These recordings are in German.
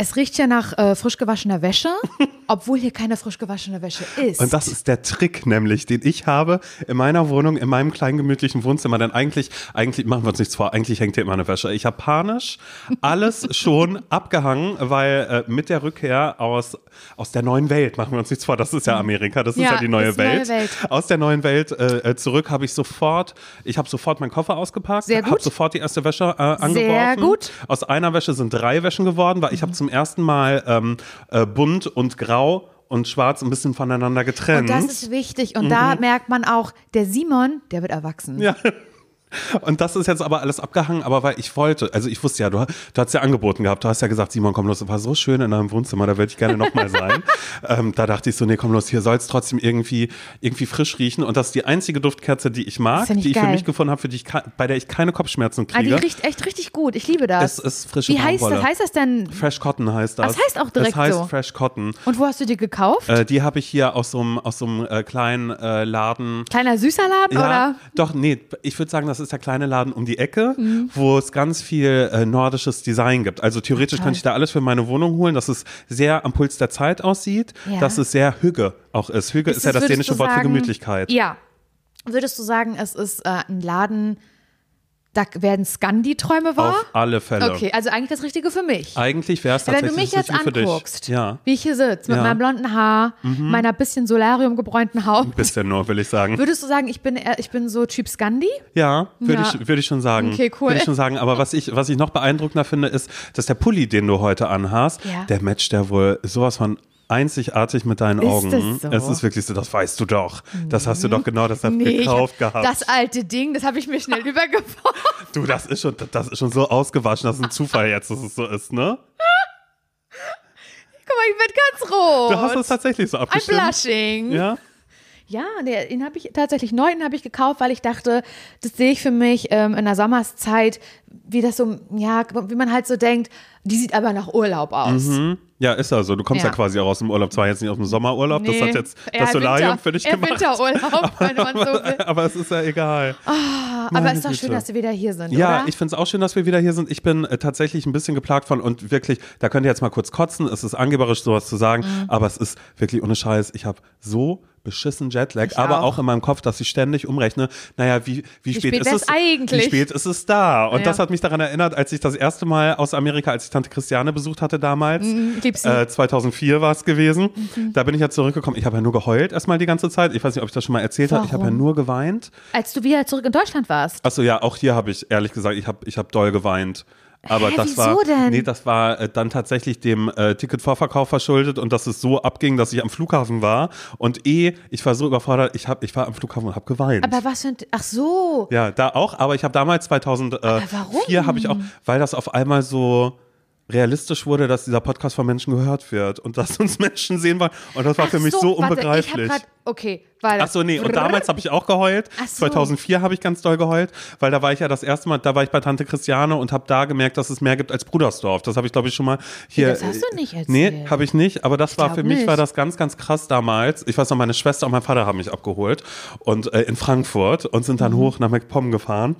Es riecht ja nach äh, frisch gewaschener Wäsche, obwohl hier keine frisch gewaschene Wäsche ist. Und das ist der Trick nämlich, den ich habe in meiner Wohnung, in meinem kleinen gemütlichen Wohnzimmer. Denn eigentlich, eigentlich machen wir uns nichts vor, eigentlich hängt hier immer eine Wäsche. Ich habe panisch alles schon abgehangen, weil äh, mit der Rückkehr aus, aus der neuen Welt, machen wir uns nichts vor, das ist ja Amerika, das ist Ja, ja die neue, die neue Welt. Welt. Aus der neuen Welt äh, äh, zurück habe ich sofort, ich habe sofort meinen Koffer ausgepackt, Sehr habe sofort die erste Wäsche äh, angeworfen. gut. Aus einer Wäsche sind drei Wäschen geworden, weil ich habe zum ersten Mal ähm, äh, bunt und grau und schwarz ein bisschen voneinander getrennt. Und das ist wichtig. Und da merkt man auch, der Simon, der wird erwachsen. Mhm. Ja. Und das ist jetzt aber alles abgehangen, aber weil ich wollte, also ich wusste ja, du, du hast ja angeboten gehabt, du hast ja gesagt, Simon, komm los, es war so schön in deinem Wohnzimmer, da würde ich gerne nochmal sein. ähm, da dachte ich so, nee, komm los, hier soll es trotzdem irgendwie, irgendwie frisch riechen. Und das ist die einzige Duftkerze, die ich mag, ja die ich für geil. mich gefunden habe, für die ich, ke- bei der ich keine Kopfschmerzen Ah, die kriege. riecht echt richtig gut. Ich liebe das. es ist frische Wie heißt das? Heißt das denn? Fresh Cotton heißt das. Das heißt auch direkt Das heißt so. Fresh Cotton. Und wo hast du die gekauft? Äh, die habe ich hier aus so einem aus so einem, äh, kleinen äh, Laden. Kleiner süßer Laden Ja, oder? doch, nee, ich würde sagen, das ist der kleine Laden um die Ecke, Mhm. wo es ganz viel äh, nordisches Design gibt. Also theoretisch Toll. könnte ich da alles für meine Wohnung holen, dass es sehr am Puls der Zeit aussieht, Ja. dass es sehr Hüge auch ist. Hüge ist, Ist ja das dänische Wort für sagen- Gemütlichkeit. Ja. Würdest du sagen, es ist äh, ein Laden, da werden Scandi-Träume wahr? Auf alle Fälle. Okay, also eigentlich das Richtige für mich. Eigentlich wäre es Wenn du tatsächlich mich jetzt anguckst. Ja, wie ich hier sitze, mit Ja. Mhm. meinem blonden Haar, meiner bisschen Solarium gebräunten Haut, ein bisschen nur, will ich sagen. würdest du sagen, ich bin, ich bin so Typ Scandi? Ja, würde Ja. ich, würde ich schon sagen. Okay, cool. Würde ich schon sagen. Aber was ich, was ich noch beeindruckender finde, ist, dass der Pulli, den du heute anhast, der matcht ja wohl sowas von einzigartig mit deinen Ist Augen. es so? Es ist wirklich so, das weißt du doch. Das hast du doch genau deshalb ich gekauft hab gehabt. Das alte Ding, das habe ich mir schnell übergeworfen. du, das ist schon, das ist schon so ausgewaschen, das ist ein Zufall jetzt, dass es so ist, ne? Guck mal, ich werde ganz rot. Du hast es tatsächlich so Ein abgestimmt. Blushing. Ja? Ja, den habe ich tatsächlich neu, den habe ich gekauft, weil ich dachte, das sehe ich für mich ähm, in der Sommerszeit, wie das so, ja, wie man halt so denkt, die sieht aber nach Urlaub aus. Ja, ist ja so. Du kommst ja. Ja. quasi auch aus dem Urlaub, zwar jetzt nicht aus dem Sommerurlaub, das Nee, hat jetzt das Solarium Winter- für dich gemacht. Winterurlaub, wenn man so will. Aber es ist ja egal. Aber Meine es ist doch schön, dass wir wieder hier sind, Ja, oder? ich finde es auch schön, dass wir wieder hier sind. Ich bin äh, tatsächlich ein bisschen geplagt von und wirklich, da könnt ihr jetzt mal kurz kotzen, es ist angeberisch sowas zu sagen, Mhm. aber es ist wirklich ohne Scheiß. Ich habe so beschissen Jetlag, Ich aber auch. auch. in meinem Kopf, dass ich ständig umrechne, naja, wie, wie, spät, spät ist es eigentlich? Wie spät ist es da? Und Ja. das hat mich daran erinnert, als ich das erste Mal aus Amerika, als ich Tante Christiane besucht hatte damals, lieb sie. äh, 2004 war es gewesen, Mhm. da bin ich ja zurückgekommen. Ich habe ja nur geheult erstmal die ganze Zeit. Ich weiß nicht, ob ich das schon mal erzählt habe. Ich habe ja nur geweint. Als du wieder zurück in Deutschland warst. Achso, ja, auch hier habe ich ehrlich gesagt, ich habe ich hab doll geweint. Aber Hä, das war, denn? nee, das war äh, dann tatsächlich dem äh, Ticketvorverkauf verschuldet und dass es so abging, dass ich am Flughafen war und eh, ich war so überfordert, ich hab, ich war am Flughafen und habe geweint. Aber was für ein, ach so. ja, da auch, aber ich habe damals 2004 warum? habe ich auch, weil das auf einmal so realistisch wurde, dass dieser Podcast von Menschen gehört wird und dass uns Menschen sehen wollen und das war Ach für mich so, warte, ich hab unbegreiflich. grad, okay, weil Ach so, nee, und damals habe ich auch geheult. Ach so. 2004 habe ich ganz doll geheult, weil da war ich ja das erste Mal, da war ich bei Tante Christiane und habe da gemerkt, dass es mehr gibt als Brudersdorf. Das habe ich glaube ich schon mal hier. das hast du nicht Nee, erzählt. habe ich nicht, aber das war glaub für mich nicht. war das ganz ganz krass damals. Ich weiß noch, meine Schwester und mein Vater haben mich abgeholt und äh, in Frankfurt und sind Mhm. dann hoch nach MacPom gefahren.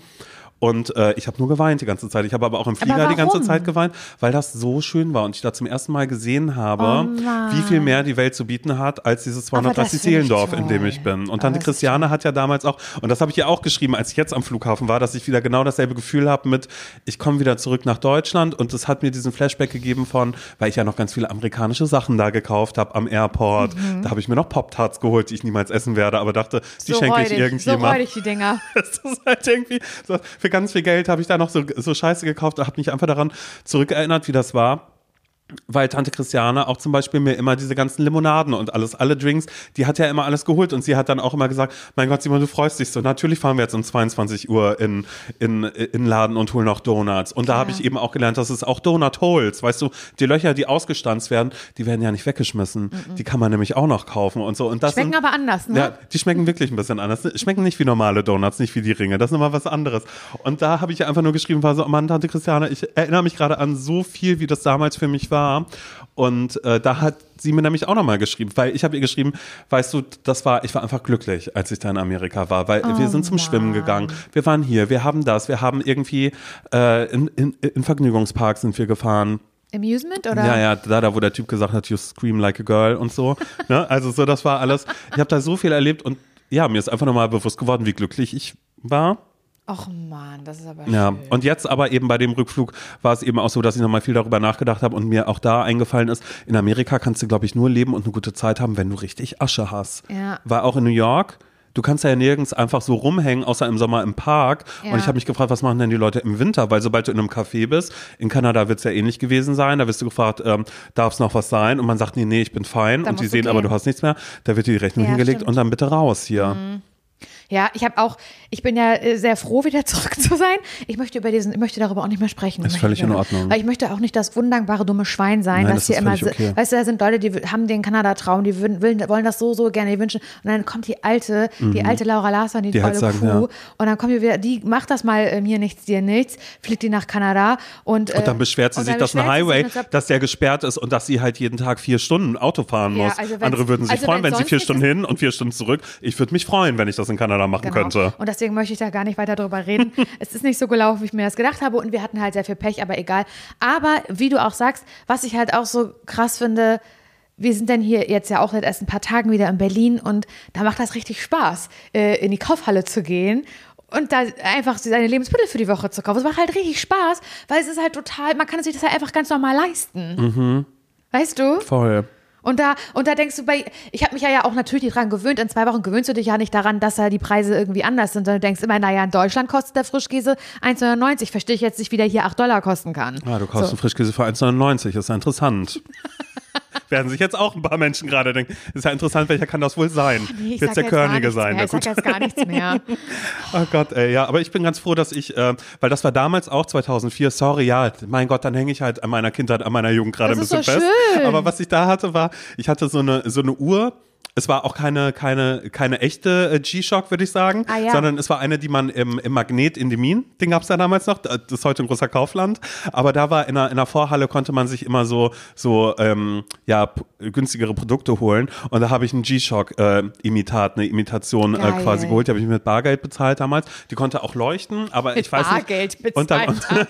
Und äh, ich habe nur geweint die ganze Zeit. Ich habe aber auch im Flieger die ganze? Zeit geweint, weil das so schön war und ich da zum ersten Mal gesehen habe, Oh wie viel mehr die Welt zu bieten hat als dieses 230 das finde ich Seelendorf, in dem ich bin. Und Tante Christiane hat ja damals auch, und das habe ich ihr auch geschrieben, als ich jetzt am Flughafen war, dass ich wieder genau dasselbe Gefühl habe mit, ich komme wieder zurück nach Deutschland und das hat mir diesen Flashback gegeben von, weil ich ja noch ganz viele amerikanische Sachen da gekauft habe am Airport. Da habe ich mir noch Pop-Tarts geholt, die ich niemals essen werde, aber dachte, die so schenke ich räudig, So räudig, die Dinger. Das ist halt irgendwie, so, ganz viel Geld habe ich da noch so, so Scheiße gekauft und habe mich einfach daran zurückerinnert, wie das war. Weil Tante Christiane auch zum Beispiel mir immer diese ganzen Limonaden und alles, alle Drinks, die hat ja immer alles geholt und sie hat dann auch immer gesagt, mein Gott, Simon, du freust dich so. Natürlich fahren wir jetzt um 22 Uhr in, in, in den Laden und holen noch Donuts. Und da habe ich eben auch gelernt, dass es auch Donut Holes, weißt du, die Löcher, die ausgestanzt werden, die werden ja nicht weggeschmissen. Die kann man nämlich auch noch kaufen und so. Und das Schmecken sind, aber anders, ne? ja, die schmecken wirklich ein bisschen anders. Schmecken nicht wie normale Donuts, nicht wie die Ringe. Das ist immer was anderes. Und da habe ich ja einfach nur geschrieben, war so, oh Mann, Tante Christiane, ich erinnere mich gerade an so viel, wie das damals für mich war. Und äh, da hat sie mir nämlich auch nochmal geschrieben, weil ich habe ihr geschrieben, weißt du, das war, ich war einfach glücklich, als ich da in Amerika war, weil wir sind zum Schwimmen gegangen, wir waren hier, wir haben das, wir haben irgendwie äh, in, in, in Vergnügungspark sind wir gefahren. Amusement oder? Ja, ja, da, da, wo der Typ gesagt hat, you scream like a girl und so. ne? Also so, das war alles. Ich habe da so viel erlebt und ja, mir ist einfach nochmal bewusst geworden, wie glücklich ich war. Och man, das ist aber Ja, schön. und jetzt aber eben bei dem Rückflug war es eben auch so, dass ich nochmal viel darüber nachgedacht habe und mir auch da eingefallen ist, in Amerika kannst du, glaube ich, nur leben und eine gute Zeit haben, wenn du richtig Asche hast. Ja. War auch in New York. Du kannst ja nirgends einfach so rumhängen, außer im Sommer im Park. Ja. Und ich habe mich gefragt, was machen denn die Leute im Winter? Weil sobald du in einem Café bist, in Kanada wird es ja ähnlich gewesen sein, da wirst du gefragt, ähm, darf es noch was sein? Und man sagt, nee, nee, ich bin fein. Da und die sehen aber, gehen. du hast nichts mehr. Da wird dir die Rechnung Ja, hingelegt stimmt. und dann bitte raus hier. Ja, ich habe auch, ich bin ja äh, sehr froh, wieder zurück zu sein. Ich möchte über diesen, ich möchte darüber auch nicht mehr sprechen. Ist völlig in Ordnung. Weil ich möchte auch nicht das undankbare dumme Schwein sein, Nein, das hier immer, okay. weißt du, da sind Leute, die haben den Kanada-Traum, die willen, wollen das so, so gerne, die wünschen. Und dann kommt die alte, die alte Laura Larsson, die, Mhm. Die halt tolle sagen, Kuh. ja. Und dann kommt die wieder, die macht das mal äh, mir nichts, dir nichts, fliegt die nach Kanada und, äh, Und dann beschwert sie sich, dass ein Highway, sagt, dass der gesperrt ist und dass sie halt jeden Tag vier Stunden Auto fahren Ja, muss. also wenn's- Andere würden sich also freuen, wenn sie vier Stunden hin und vier Stunden zurück. Ich würde mich freuen, wenn ich das in Kanada machen Genau. könnte. Und deswegen möchte ich da gar nicht weiter drüber reden. es ist nicht so gelaufen, wie ich mir das gedacht habe. Und wir hatten halt sehr viel Pech, aber egal. Aber wie du auch sagst, was ich halt auch so krass finde, wir sind dann hier jetzt ja auch seit erst ein paar Tagen wieder in Berlin und da macht das richtig Spaß, äh, in die Kaufhalle zu gehen. Und da einfach seine Lebensmittel für die Woche zu kaufen. Es macht halt richtig Spaß, weil es ist halt total, man kann sich das halt einfach ganz normal leisten. Mhm. Weißt du? Voll. Und da, und da denkst du bei, ich habe mich ja, ja auch natürlich dran gewöhnt, in zwei Wochen gewöhnst du dich ja nicht daran, dass da die Preise irgendwie anders sind, sondern du denkst immer, naja, in Deutschland kostet der Frischkäse 1,99. Verstehe ich jetzt nicht, wie der hier 8 Dollar kosten kann. Ah, du kaufst so. einen Frischkäse für 1,99. Ist ja interessant. Werden sich jetzt auch ein paar Menschen gerade denken, ist ja interessant, welcher kann das wohl sein? Nee, ich Wird der jetzt Körnige sein? Mehr. Ich sag jetzt gar nichts mehr. Oh Gott, ey, ja, aber ich bin ganz froh, dass ich, äh, weil das war damals auch 2004, sorry, ja, mein Gott, dann hänge ich halt an meiner Kindheit, an meiner Jugend gerade ein bisschen so fest. schön. Aber was ich da hatte, war, ich hatte so eine, so eine Uhr, es war auch keine, keine, keine echte äh, G-Shock, würde ich sagen, Ah, ja. sondern es war eine, die man im, im Magnet in Demin, den gab es ja damals noch, das ist heute ein großer Kaufland, aber da war in einer, in einer Vorhalle konnte man sich immer so, so ähm, ja, günstigere Produkte holen und da habe ich einen G-Shock-Imitat, eine Imitation äh, quasi geholt, die habe ich mit Bargeld bezahlt damals, die konnte auch leuchten, aber Mit ich weiß Bargeld nicht. Und da, bezahlt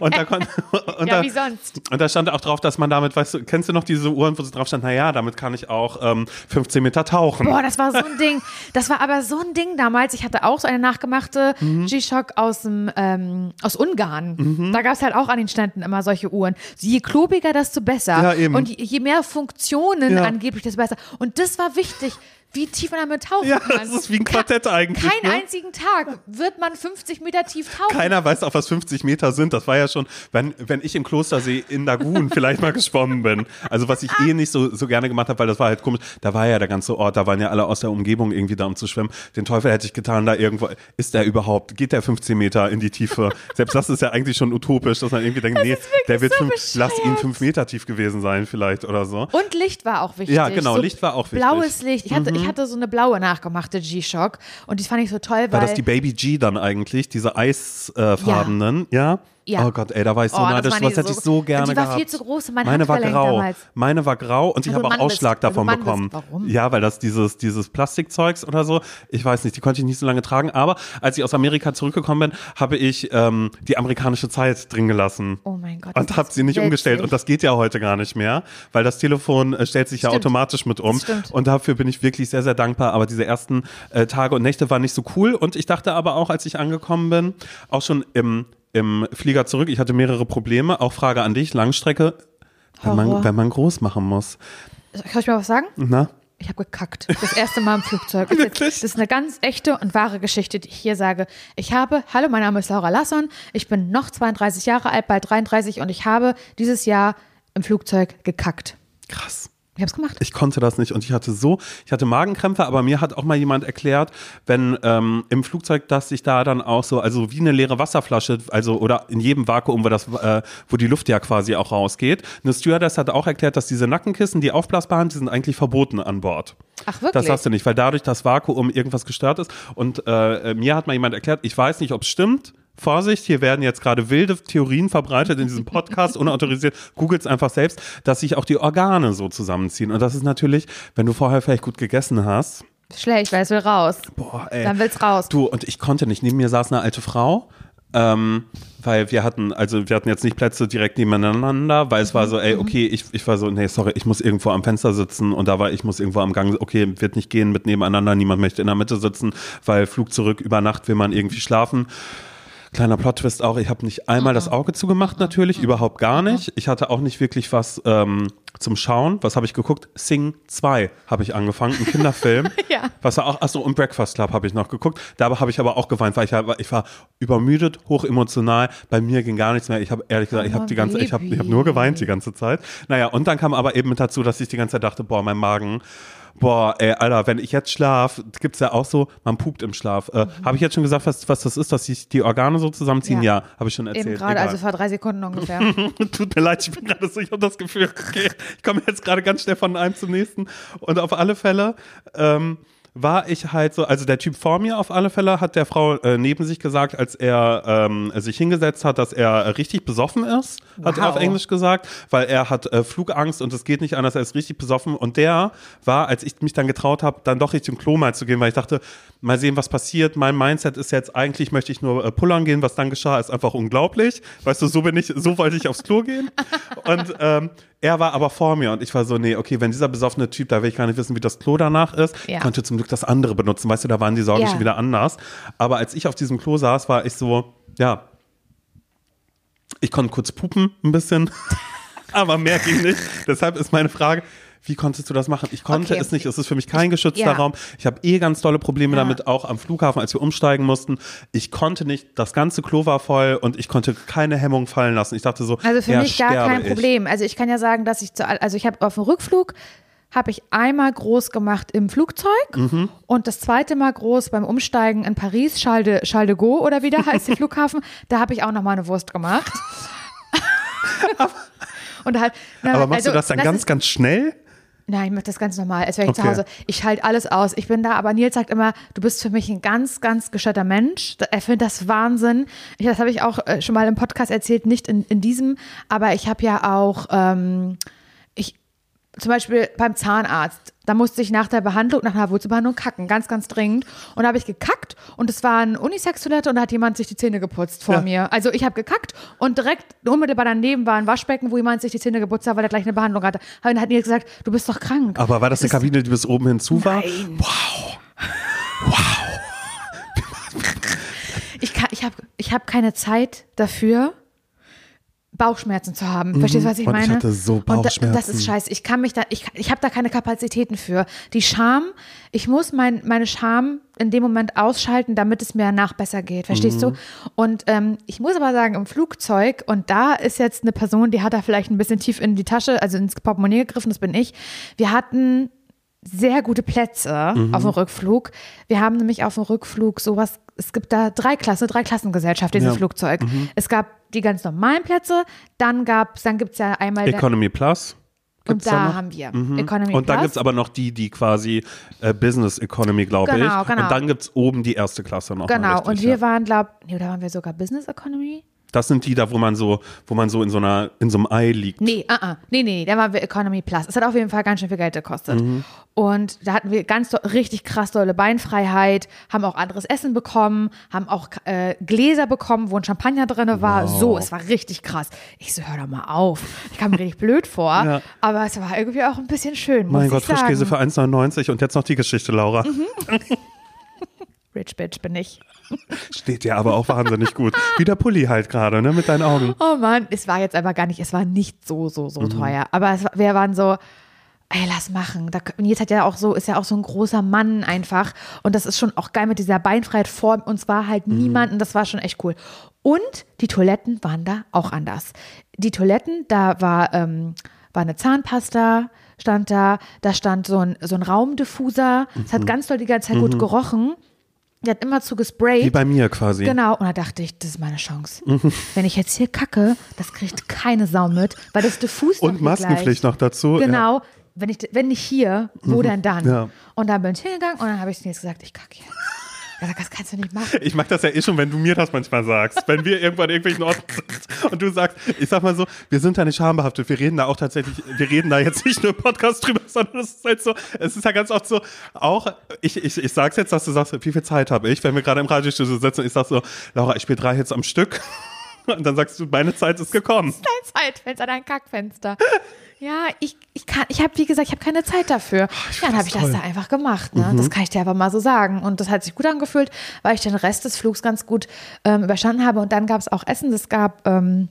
und da, und Ja, da, wie sonst? und da stand auch drauf, dass man damit, weißt du, kennst du noch diese Uhren, wo so drauf stand, naja, damit kann ich auch ähm, 15 Meter tauchen. Boah, das war so ein Ding. Das war aber so ein Ding damals. Ich hatte auch so eine nachgemachte Mhm. G-Shock aus, dem, ähm, aus Ungarn. Mhm. Da gab es halt auch an den Ständen immer solche Uhren. Je klobiger, desto besser. Ja, eben. Und je, je mehr Funktionen Ja. angeblich, desto besser. Und das war wichtig, wie tief man damit tauchen Ja, kann. das ist wie ein Quartett eigentlich, Keinen ne? einzigen Tag wird man 50 Meter tief tauchen. Keiner weiß auch, was 50 Meter sind. Das war ja schon, wenn, wenn ich im Klostersee in Lagun vielleicht mal geschwommen bin. Also was ich eh nicht so, so gerne gemacht habe, weil das war halt komisch. Da war ja der ganze Ort, da waren ja alle aus der Umgebung irgendwie da, um zu schwimmen. Den Teufel hätte ich getan, da irgendwo, ist der überhaupt, geht der 15 Meter in die Tiefe? Selbst das ist ja eigentlich schon utopisch, dass man irgendwie denkt, nee, der wird so fünf, lass ihn fünf Meter tief gewesen sein vielleicht oder so. Und Licht war auch wichtig. Ja, genau, Licht war auch wichtig. Mhm. Blaues Licht. Ich hatte, ich hatte so eine blaue nachgemachte G-Shock und die fand ich so toll, weil War das die Baby G dann eigentlich, diese eisfarbenen, ja? Ja. Oh Gott, ey, da war ich so Oh, das neidisch, waren was hätte ich so- so und gerne die war gehabt. viel zu groß und mein Meine war grau. damals. Meine war grau und ich Weil habe auch Mann bist. Ausschlag Weil du davon bekommen. bist. Warum? Ja, weil das dieses, dieses Plastikzeugs oder so, ich weiß nicht, die konnte ich nicht so lange tragen, aber als ich aus Amerika zurückgekommen bin, habe ich ähm, die amerikanische Zeit drin gelassen. Oh mein Gott. Und das habe sie nicht witzig. umgestellt. Und das geht ja heute gar nicht mehr, weil das Telefon äh, stellt sich ja Stimmt. automatisch mit um. Das. Und dafür bin ich wirklich sehr, sehr dankbar. Aber diese ersten äh, Tage und Nächte waren nicht so cool. Und ich dachte aber auch, als ich angekommen bin, auch schon im, im Flieger zurück, ich hatte mehrere Probleme. Auch Frage an dich, Langstrecke, wenn man, wenn man groß machen muss. Soll ich mal was sagen? Na? Ich habe gekackt. Das erste Mal im Flugzeug. Ist- Das ist eine ganz echte und wahre Geschichte, die ich hier sage. Ich habe, hallo, mein Name ist Laura Lasson. Ich bin noch 32 Jahre alt, bald 33 und ich habe dieses Jahr im Flugzeug gekackt. Krass. Ich habe es gemacht. Ich konnte das nicht und ich hatte so, ich hatte Magenkrämpfe, aber mir hat auch mal jemand erklärt, wenn ähm, im Flugzeug, dass sich da dann auch so, also wie eine leere Wasserflasche, also oder in jedem Vakuum, wo das, äh, wo die Luft ja quasi auch rausgeht. Eine Stewardess hat auch erklärt, dass diese Nackenkissen, die aufblasbaren, die sind eigentlich verboten an Bord. Ach, wirklich? Das hast du nicht, weil dadurch das Vakuum irgendwas gestört ist. Und äh, mir hat mal jemand erklärt, ich weiß nicht, ob es stimmt. Vorsicht, hier werden jetzt gerade wilde Theorien verbreitet in diesem Podcast, unautorisiert. Googelt es einfach selbst, dass sich auch die Organe so zusammenziehen. Und das ist natürlich, wenn du vorher vielleicht gut gegessen hast. Schlecht, weil es will raus. Boah, ey. Dann will's raus. Du, und ich konnte nicht. Neben mir saß eine alte Frau. Ähm, weil wir hatten, also wir hatten jetzt nicht Plätze direkt nebeneinander, weil es war so, ey, okay, ich, ich war so, nee, sorry, ich muss irgendwo am Fenster sitzen und da war, ich muss irgendwo am Gang, okay, wird nicht gehen mit nebeneinander, niemand möchte in der Mitte sitzen, weil Flug zurück, über Nacht will man irgendwie schlafen. Kleiner Plot-Twist auch, ich habe nicht einmal das Auge zugemacht natürlich, überhaupt gar nicht. Ich hatte auch nicht wirklich was ähm, zum Schauen. Was habe ich geguckt? Sing 2 habe ich angefangen, ein Kinderfilm. Ja. Was war auch, achso, und Breakfast Club habe ich noch geguckt. Da habe ich aber auch geweint, weil ich, war- ich war übermüdet, hochemotional. Bei mir ging gar nichts mehr. Ich habe ehrlich gesagt, ich habe die ganze, ich habe ich hab nur geweint die ganze Zeit. Naja, und dann kam aber eben mit dazu, dass ich die ganze Zeit dachte, boah, mein Magen, boah, ey, Alter, wenn ich jetzt schlaf, gibt's ja auch so, man pupt im Schlaf. Äh, habe ich jetzt schon gesagt, was, was das ist, dass sich die Organe so zusammenziehen? Ja, Ja. habe ich schon erzählt. Eben gerade, also vor drei Sekunden ungefähr. Tut mir leid, ich bin gerade so, ich habe das Gefühl, ich komme jetzt gerade ganz schnell von einem zum nächsten. Und auf alle Fälle ähm, war ich halt so, also der Typ vor mir auf alle Fälle hat der Frau äh, neben sich gesagt, als er ähm, sich hingesetzt hat, dass er richtig besoffen ist, hat er Wow. auf Englisch gesagt, weil er hat äh, Flugangst und es geht nicht anders, er ist richtig besoffen. Und der war, als ich mich dann getraut habe, dann doch Richtung Klo mal zu gehen, weil ich dachte, mal sehen, was passiert. Mein Mindset ist jetzt, eigentlich möchte ich nur äh, pullern gehen, was dann geschah, ist einfach unglaublich. Weißt du, so bin ich, so wollte ich aufs Klo gehen. Und ähm, er war aber vor mir und ich war so, nee, okay, wenn dieser besoffene Typ, da will ich gar nicht wissen, wie das Klo danach ist, Ja. konnte zum Glück das andere benutzen. Weißt du, da waren die Sorgen Ja. schon wieder anders. Aber als ich auf diesem Klo saß, war ich so, ja, ich konnte kurz pupen ein bisschen, aber mehr ging nicht. Deshalb ist meine Frage, wie konntest du das machen? Ich konnte Okay. es nicht. Es ist für mich kein geschützter ja. Raum. Ich habe eh ganz tolle Probleme Ja. damit, auch am Flughafen, als wir umsteigen mussten. Ich konnte nicht, das ganze Klo war voll und ich konnte keine Hemmung fallen lassen. Ich dachte so, Also für mich gar kein ich. Problem. Also ich kann ja sagen, dass ich zu, also ich habe auf dem Rückflug habe ich einmal groß gemacht im Flugzeug Mhm. und das zweite Mal groß beim Umsteigen in Paris, Charles de, Charles de Gaulle oder wie der heißt, der Flughafen. Da habe ich auch noch mal eine Wurst gemacht. und halt, na, Aber machst also, du das dann das ganz, ist, ganz schnell? Nein, ich mache das ganz normal, als wäre ich zu Okay. Hause. Ich schalte alles aus. Ich bin da, aber Nils sagt immer, du bist für mich ein ganz, ganz gescheiter Mensch. Er findet das Wahnsinn. Ich, das habe ich auch äh, schon mal im Podcast erzählt, nicht in, in diesem, aber ich habe ja auch, ähm, ich, zum Beispiel beim Zahnarzt, da musste ich nach der Behandlung, nach einer Wurzelbehandlung kacken, ganz, ganz dringend. Und da habe ich gekackt und es war eine Unisex-Toilette und da hat jemand sich die Zähne geputzt vor Ja. mir. Also ich habe gekackt und direkt unmittelbar daneben war ein Waschbecken, wo jemand sich die Zähne geputzt hat, weil er gleich eine Behandlung hatte. Und dann hat Nils gesagt, du bist doch krank. Aber war das eine ist- Kabine, die bis oben hin zu war? Nein. Wow. Ich, kann- ich habe ich hab keine Zeit dafür, Bauchschmerzen zu haben. Verstehst du, was ich Und ich meine? hatte so Und da, das Bauchschmerzen. ist scheiße. Ich kann mich da, ich, ich habe da keine Kapazitäten für. Die Scham, ich muss mein, meine Scham in dem Moment ausschalten, damit es mir danach besser geht. Verstehst Mhm. du? Und ähm, ich muss aber sagen, im Flugzeug, und da ist jetzt eine Person, die hat da vielleicht ein bisschen tief in die Tasche, also ins Portemonnaie gegriffen, das bin ich. Wir hatten sehr gute Plätze Mhm. auf dem Rückflug. Wir haben nämlich auf dem Rückflug sowas, es gibt da drei Klassen, drei Klassengesellschaft, dieses Ja. Mhm. Flugzeug. Es gab die ganz normalen Plätze, dann gab's, dann gibt's ja einmal Economy Plus. und da haben wir Economy Und dann gibt es aber noch die, die quasi äh, Business Economy, glaube Genau, ich. genau. Und dann gibt es oben die erste Klasse noch. Genau, richtig, und wir ja. waren, glaub, nee, oder waren wir sogar Business Economy? Das sind die da, wo man so, wo man so in so einer, in so einem Ei liegt. Nee, uh -uh. nee, nee, da waren wir Economy Plus. Es hat auf jeden Fall ganz schön viel Geld gekostet. Mhm. Und da hatten wir ganz richtig krass dolle Beinfreiheit, haben auch anderes Essen bekommen, haben auch äh, Gläser bekommen, wo ein Champagner drin war. So, es war richtig krass. Ich so, hör doch mal auf. Ich kam mir richtig blöd vor, Ja. aber es war irgendwie auch ein bisschen schön, muss Mein Gott. Frischkäse für 1,99 und jetzt noch die Geschichte, Laura. Mhm. Rich Bitch bin ich. Steht dir aber auch wahnsinnig gut. Wie der Pulli halt gerade, ne, mit deinen Augen. Oh Mann, es war jetzt aber gar nicht, es war nicht so, so, so Mhm. teuer. Aber es, war- wir waren so, ey, lass machen. Da, und jetzt hat ja auch so, ist ja auch so ein großer Mann einfach. Und das ist schon auch geil mit dieser Beinfreiheit vor uns war halt Mhm. niemand und das war schon echt cool. Und die Toiletten waren da auch anders. Die Toiletten, da war, ähm, war eine Zahnpasta, stand da, da stand so ein, so ein Raumdiffuser. Es Mhm. hat ganz doll die ganze Zeit gut gerochen. Der hat immer zu gesprayt. Wie bei mir quasi. Genau, und da dachte ich, das ist meine Chance. Mhm. Wenn ich jetzt hier kacke, das kriegt keine Sau mit, weil das diffus Und Maskenpflicht noch dazu. Genau. Wenn, ich, wenn nicht hier, wo denn dann? Ja. Und dann bin ich hingegangen und dann habe ich jetzt gesagt, ich kacke jetzt. Gesagt, das kannst du nicht machen. Ich mag das ja eh schon, wenn du mir das manchmal sagst. wenn wir irgendwann an irgendwelchen Orten sind und du sagst, ich sag mal so, wir sind da nicht schambehaftet. Wir reden da auch tatsächlich, wir reden da jetzt nicht nur im Podcast drüber, sondern es ist halt so, es ist ja ganz oft so, auch, ich, ich, ich sag's jetzt, dass du sagst, wie viel Zeit habe ich, wenn wir gerade im Radiostudio sitzen und ich sag so, Laura, ich spiele drei Hits am Stück. Und dann sagst du, meine Zeit ist gekommen. Dein Zeitfenster, dein Kackfenster. Ja, ich, ich kann, ich habe, wie gesagt, ich habe keine Zeit dafür. ja, dann habe ich das da einfach gemacht. Ne? Das kann ich dir aber mal so sagen. Und das hat sich gut angefühlt, weil ich den Rest des Flugs ganz gut ähm, überstanden habe. Und dann gab es auch Essen. Es gab ähm,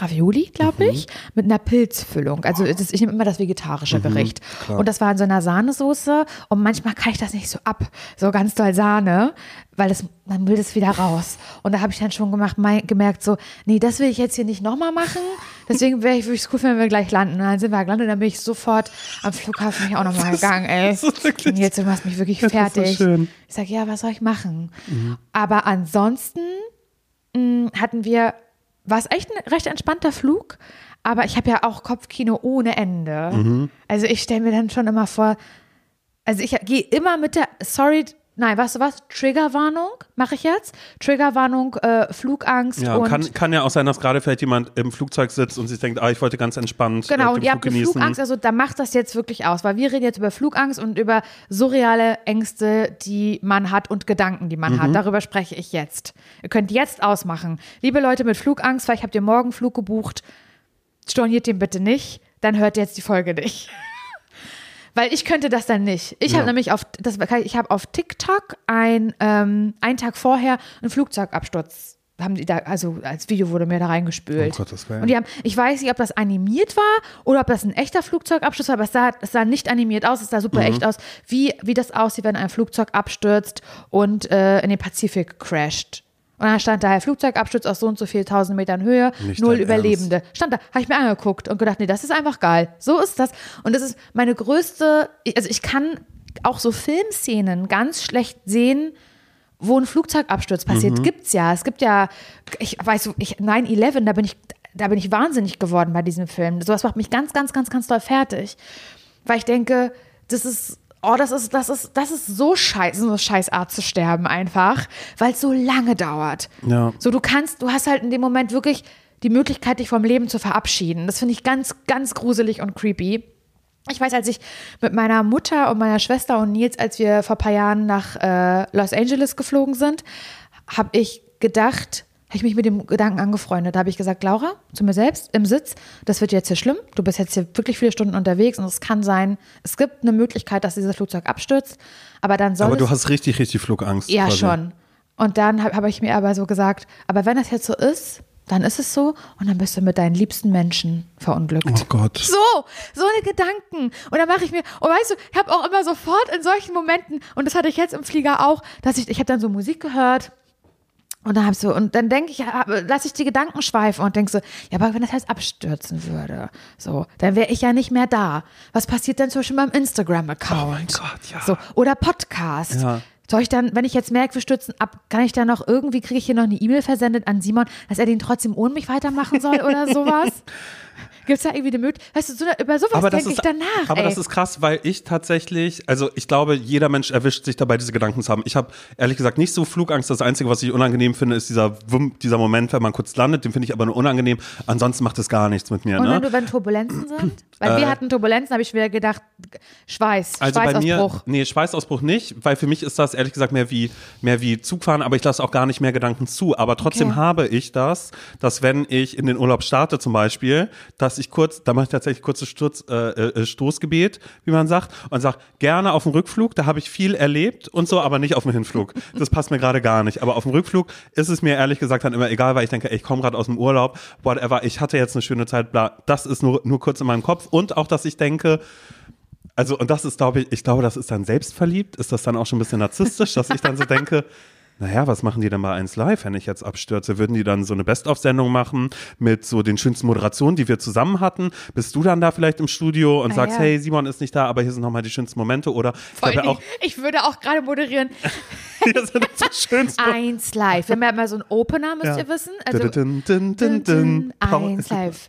Ravioli, glaube ich, mit einer Pilzfüllung. Also das, ich nehme immer das vegetarische Gericht. Und das war in so einer Sahnesoße. Und manchmal kann ich das nicht so ab, so ganz doll Sahne, weil es, man will das wieder raus. Und da habe ich dann schon gemacht, mein, gemerkt, so, nee, das will ich jetzt hier nicht nochmal machen. Deswegen wäre ich wirklich cool, wenn wir gleich landen. Und dann sind wir gelandet und dann bin ich sofort am Flughafen auch nochmal gegangen, ey. das und jetzt du machst mich wirklich Das so fertig. schön. Ich sage, ja, was soll ich machen? Aber ansonsten mh, hatten wir, war es echt ein recht entspannter Flug, aber ich habe ja auch Kopfkino ohne Ende. Mhm. Also ich stelle mir dann schon immer vor, also ich gehe immer mit der, sorry, nein, weißt du was, Triggerwarnung mache ich jetzt. Triggerwarnung, äh, Flugangst Ja, und kann, kann ja auch sein, dass gerade vielleicht jemand im Flugzeug sitzt und sich denkt, ah, ich wollte ganz entspannt äh, Genau, den und ihr Flug habt eine genießen. Flugangst, also da macht das jetzt wirklich aus, weil wir reden jetzt über Flugangst und über surreale Ängste, die man hat und Gedanken, die man Mhm. hat. Darüber spreche ich jetzt. Ihr könnt jetzt ausmachen. Liebe Leute mit Flugangst, vielleicht habt ihr morgen Flug gebucht, storniert den bitte nicht, dann hört ihr jetzt die Folge nicht. Weil ich könnte das dann nicht. Ich Ja. habe nämlich auf, das, ich habe auf TikTok ein, ähm, einen Tag vorher einen Flugzeugabsturz, haben die da, also als Video wurde mir da reingespült. Gottes Willen. Und die haben, ich weiß nicht, ob das animiert war oder ob das ein echter Flugzeugabsturz war, aber es sah, es sah nicht animiert aus, es sah super Mhm. echt aus, wie, wie das aussieht, wenn ein Flugzeug abstürzt und äh, in den Pazifik crasht. Und dann stand da, Flugzeugabsturz aus so und so viel tausend Metern Höhe, Nicht null Überlebende. Stand da, habe ich mir angeguckt und gedacht, nee, das ist einfach geil. So ist das. Und das ist meine größte, also ich kann auch so Filmszenen ganz schlecht sehen, wo ein Flugzeugabsturz passiert. Mhm. Gibt's ja. Es gibt ja, ich weiß, ich 9-11, da bin ich, da bin ich wahnsinnig geworden bei diesem Film. Sowas macht mich ganz, ganz, ganz, ganz doll fertig. Weil ich denke, das ist, oh, das ist, das ist, das ist so scheiße, so eine Scheißart zu sterben einfach, weil es so lange dauert. Ja. So, du kannst, du hast halt in dem Moment wirklich die Möglichkeit, dich vom Leben zu verabschieden. Das finde ich ganz, ganz gruselig und creepy. Ich weiß, als ich mit meiner Mutter und meiner Schwester und Nils, als wir vor ein paar Jahren nach äh, Los Angeles geflogen sind, habe ich gedacht, habe ich mich mit dem Gedanken angefreundet. Da habe ich gesagt, Laura, zu mir selbst im Sitz, das wird jetzt hier schlimm. Du bist jetzt hier wirklich viele Stunden unterwegs und es kann sein, es gibt eine Möglichkeit, dass dieses Flugzeug abstürzt, aber dann soll Aber du hast richtig, richtig Flugangst. ja, quasi. schon. Und dann habe hab ich mir aber so gesagt, aber wenn das jetzt so ist, dann ist es so und dann bist du mit deinen liebsten Menschen verunglückt. Oh Gott. So, so eine Gedanken. Und dann mache ich mir, und weißt du, ich habe auch immer sofort in solchen Momenten, und das hatte ich jetzt im Flieger auch, dass ich, ich habe dann so Musik gehört. Und dann hab ich so, und dann denke ich, lasse ich die Gedanken schweifen und denke so, ja, aber wenn das jetzt abstürzen würde, so, dann wäre ich ja nicht mehr da. Was passiert denn zum Beispiel beim Instagram-Account? Oh mein Gott, ja. So, oder Podcast. Ja. Soll ich dann, wenn ich jetzt merke, wir stürzen ab, kann ich dann noch irgendwie, kriege ich hier noch eine E-Mail versendet an Simon, dass er den trotzdem ohne mich weitermachen soll oder sowas? Gibt es da irgendwie eine Möglichkeit? Weißt du, so, über sowas denke ich danach. aber ey. das ist krass, weil ich tatsächlich, also ich glaube, jeder Mensch erwischt sich dabei, diese Gedanken zu haben. Ich habe ehrlich gesagt nicht so Flugangst. Das Einzige, was ich unangenehm finde, ist dieser, Wum- dieser Moment, wenn man kurz landet. Den finde ich aber nur unangenehm. Ansonsten macht es gar nichts mit mir. Und ne? wenn du, wenn Turbulenzen sind? Weil wir hatten Turbulenzen, habe ich mir gedacht, Schweiß, Also bei mir, Schweißausbruch. nee, Schweißausbruch nicht, weil für mich ist das ehrlich gesagt mehr wie, mehr wie Zugfahren, aber ich lasse auch gar nicht mehr Gedanken zu. Aber trotzdem Okay. habe ich das, dass wenn ich in den Urlaub starte zum Beispiel, dass ich kurz, da mache ich tatsächlich kurzes Sturz, äh, äh, Stoßgebet, wie man sagt, und sage, gerne auf dem Rückflug, da habe ich viel erlebt und so, aber nicht auf dem Hinflug. Das passt mir gerade gar nicht. Aber auf dem Rückflug ist es mir ehrlich gesagt dann immer egal, weil ich denke, ey, ich komme gerade aus dem Urlaub, whatever, ich hatte jetzt eine schöne Zeit, bla. Das ist nur, nur kurz in meinem Kopf. Und auch, dass ich denke, also, und das ist, glaube ich, ich glaube, das ist dann selbstverliebt. Ist das dann auch schon ein bisschen narzisstisch, dass ich dann so denke, naja, was machen die denn bei 1 Live, wenn ich jetzt abstürze? Würden die dann so eine Best-of-Sendung machen mit so den schönsten Moderationen, die wir zusammen hatten? Bist du dann da vielleicht im Studio und Ah, sagst, ja. hey, Simon ist nicht da, aber hier sind nochmal die schönsten Momente? Oder ich ja auch, ich würde auch gerade moderieren. hier sind so schönste Eins live. Wir haben ja immer so einen Opener, müsst Ja. ihr wissen. Also, Dun, dun, dun, dun, dun. Eins live.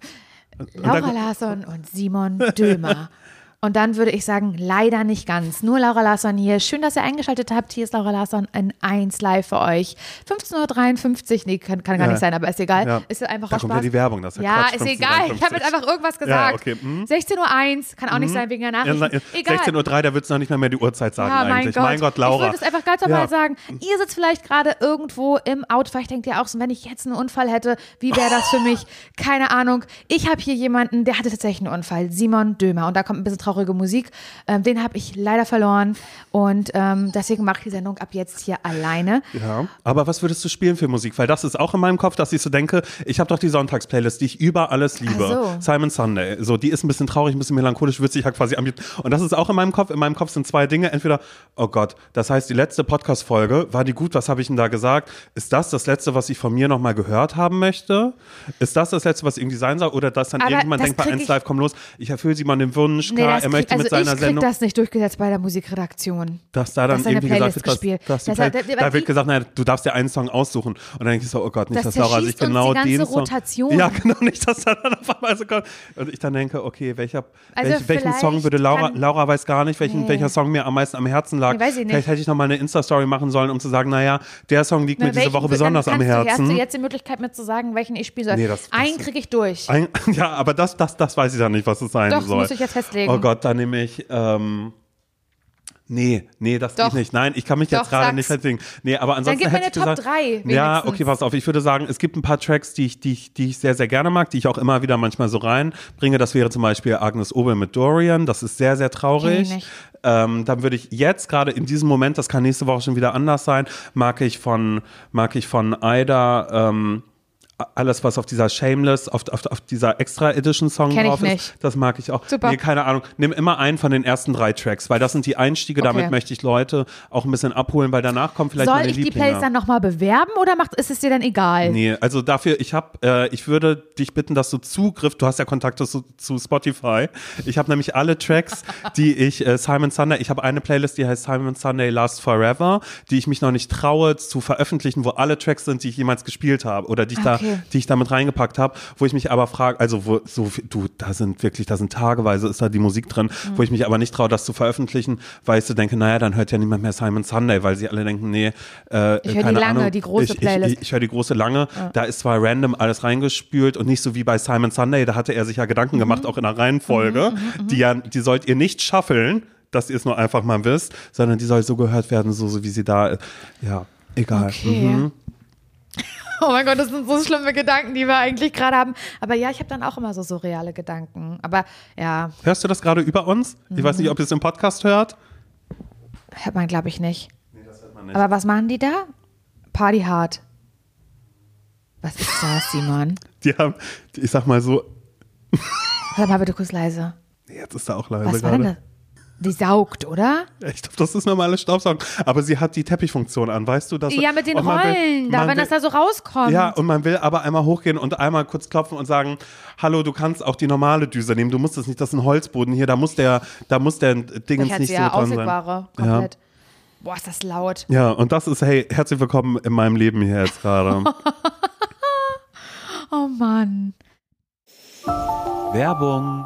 Laura Larsson und Simon Dömer. Und dann würde ich sagen, leider nicht ganz. Nur Laura Larsson hier. Schön, dass ihr eingeschaltet habt. Hier ist Laura Larsson in 1 live für euch. 15.53 Uhr. Nee, kann, kann gar Ja. nicht sein, aber ist egal. Ja. Ist einfach Da kommt Spaß. ja die Werbung, das ist ja Ja, Quatsch, ist egal. Ich habe jetzt 15.53. einfach irgendwas Ja, gesagt. okay, mhm. 16.01 Uhr. Kann auch nicht sein wegen der Ja, Nachrichten. na, egal. 16.03 Uhr, da würdest du noch nicht mal mehr die Uhrzeit sagen Ja, mein eigentlich. Gott. Mein Gott, Laura. Ich würde es einfach ganz normal Ja. sagen. Ihr sitzt vielleicht gerade irgendwo im Auto. Vielleicht denkt ihr auch so, wenn ich jetzt einen Unfall hätte, wie wäre das für mich? Keine Ahnung. Ich habe hier jemanden, der hatte tatsächlich einen Unfall. Simon Dömer. Und da kommt ein bisschen traurige Musik. Ähm, den habe ich leider verloren. Und ähm, deswegen mache ich die Sendung ab jetzt hier alleine. Ja, aber was würdest du spielen für Musik? Weil das ist auch in meinem Kopf, dass ich so denke, ich habe doch die Sonntagsplaylist, die ich über alles liebe. So. Simon Sunday. So, die ist ein bisschen traurig, ein bisschen melancholisch, würde sich ja quasi anbieten. Und das ist auch in meinem Kopf. In meinem Kopf sind zwei Dinge. Entweder, oh Gott, das heißt, die letzte Podcast-Folge, war die gut? Was habe ich denn da gesagt? Ist das das letzte, was ich von mir nochmal gehört haben möchte? Ist das das letzte, was irgendwie sein soll? Oder dass dann Aber irgendjemand das denkt, bei krieg 1 ich- Live, komm los, ich erfülle Simon den Wunsch, das er möchte also mit seiner ich Sendung. das nicht durchgesetzt bei der Musikredaktion. dass da dann dass irgendwie gesagt wird, dass, gespielt. dass die Das hat- Play weil da wird gesagt, naja, du darfst dir einen Song aussuchen. Und dann denke ich so, oh Gott, nicht, Das dass Laura sich genau die ganze den Song. Rotation. Ja, genau, nicht, dass da dann auf einmal so kommt. Und ich dann denke, okay, welcher, Also welch, welchen Song würde Laura, kann- Laura weiß gar nicht, welchen, Nee. welcher Song mir am meisten am Herzen lag. Nee, weiß ich nicht. Vielleicht hätte ich noch mal eine Insta-Story machen sollen, um zu sagen, naja, der Song liegt mir diese Woche besonders am kannst Du, Herzen. hast du jetzt die Möglichkeit mir zu sagen, welchen ich spielen soll. Nee, das- Einen kriege ich durch. Ja, aber das, das, das weiß ich dann nicht, was es sein Doch, das soll. muss ich jetzt festlegen. Oh Gott, dann nehme ich. Ähm, Nee, nee, das Doch. geht nicht. Nein, ich kann mich Doch, jetzt gerade nicht festlegen. Nee, aber ansonsten gib mir hätte ich eine gesagt, Top 3 Ja, wenigstens. okay, pass auf. Ich würde sagen, es gibt ein paar Tracks, die ich, die ich, die ich sehr, sehr gerne mag, die ich auch immer wieder manchmal so reinbringe. Das wäre zum Beispiel Agnes Obel mit Dorian. Das ist sehr, sehr traurig. ich. Ähm, dann würde ich jetzt gerade in diesem Moment, das kann nächste Woche schon wieder anders sein, mag ich von, mag ich von Aida, ähm, alles, was auf dieser Shameless, auf, auf, auf dieser Extra Edition Song drauf nicht. ist, das mag ich auch. Super. Nee, keine Ahnung. Nimm immer einen von den ersten drei Tracks, weil das sind die Einstiege. Damit Okay. möchte ich Leute auch ein bisschen abholen, weil danach kommt vielleicht Soll meine ich die Lieblinge. Playlist dann nochmal bewerben oder macht, ist es dir dann egal? Nee, also dafür, ich habe, äh, ich würde dich bitten, dass du Zugriff, du hast ja Kontakte zu, zu Spotify. Ich habe nämlich alle Tracks, die ich, äh, Simon Sunday, ich habe eine Playlist, die heißt Simon Sunday Last Forever, die ich mich noch nicht traue zu veröffentlichen, wo alle Tracks sind, die ich jemals gespielt habe oder die ich Okay. da, die ich damit reingepackt habe, wo ich mich aber frage, also wo so du, da sind wirklich, da sind tageweise ist da die Musik drin, Mhm. wo ich mich aber nicht traue, das zu veröffentlichen, weil ich so denke, naja, dann hört ja niemand mehr Simon Sunday, weil sie alle denken, nee, äh, Ich hör die lange, Ahnung, die große ich, ich, Playlist. Ich, ich höre die große lange. Da ist zwar random alles reingespült und nicht so wie bei Simon Sunday, da hatte er sich ja Mhm. Gedanken gemacht, auch in der Reihenfolge. die ja, die sollt ihr nicht schaffeln, dass ihr es nur einfach mal wisst, sondern die soll so gehört werden, so, so wie sie da ist. Ja, egal. Okay. Mhm. Oh mein Gott, das sind so schlimme Gedanken, die wir eigentlich gerade haben. Aber ja, ich habe dann auch immer so surreale Gedanken. Aber ja, Hörst du das gerade über uns? Ich weiß nicht, ob ihr es im Podcast hört. hört man, glaube ich, nicht. Nee, das hört man nicht. Aber was machen die da? Party hard. Was ist das, Simon? Die haben, ich sag mal so, Hör mal bitte kurz leise. nee, jetzt ist er auch leise Was war denn gerade. das? Die saugt, oder? Ich glaube, das ist normale Staubsaugen. Aber sie hat die Teppichfunktion an, weißt du? Dass, Ja, mit den man will- Rollen, da, wenn will- das da so rauskommt. Ja, und man will aber einmal hochgehen und einmal kurz klopfen und sagen, hallo, du kannst auch die normale Düse nehmen. Du musst es nicht, das ist ein Holzboden hier, da muss der, da muss der Dingens nicht so ja dran sein. komplett. Boah, ist das laut. Ja, und das ist, hey, herzlich willkommen in meinem Leben hier jetzt gerade. Oh Mann. Werbung.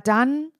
dann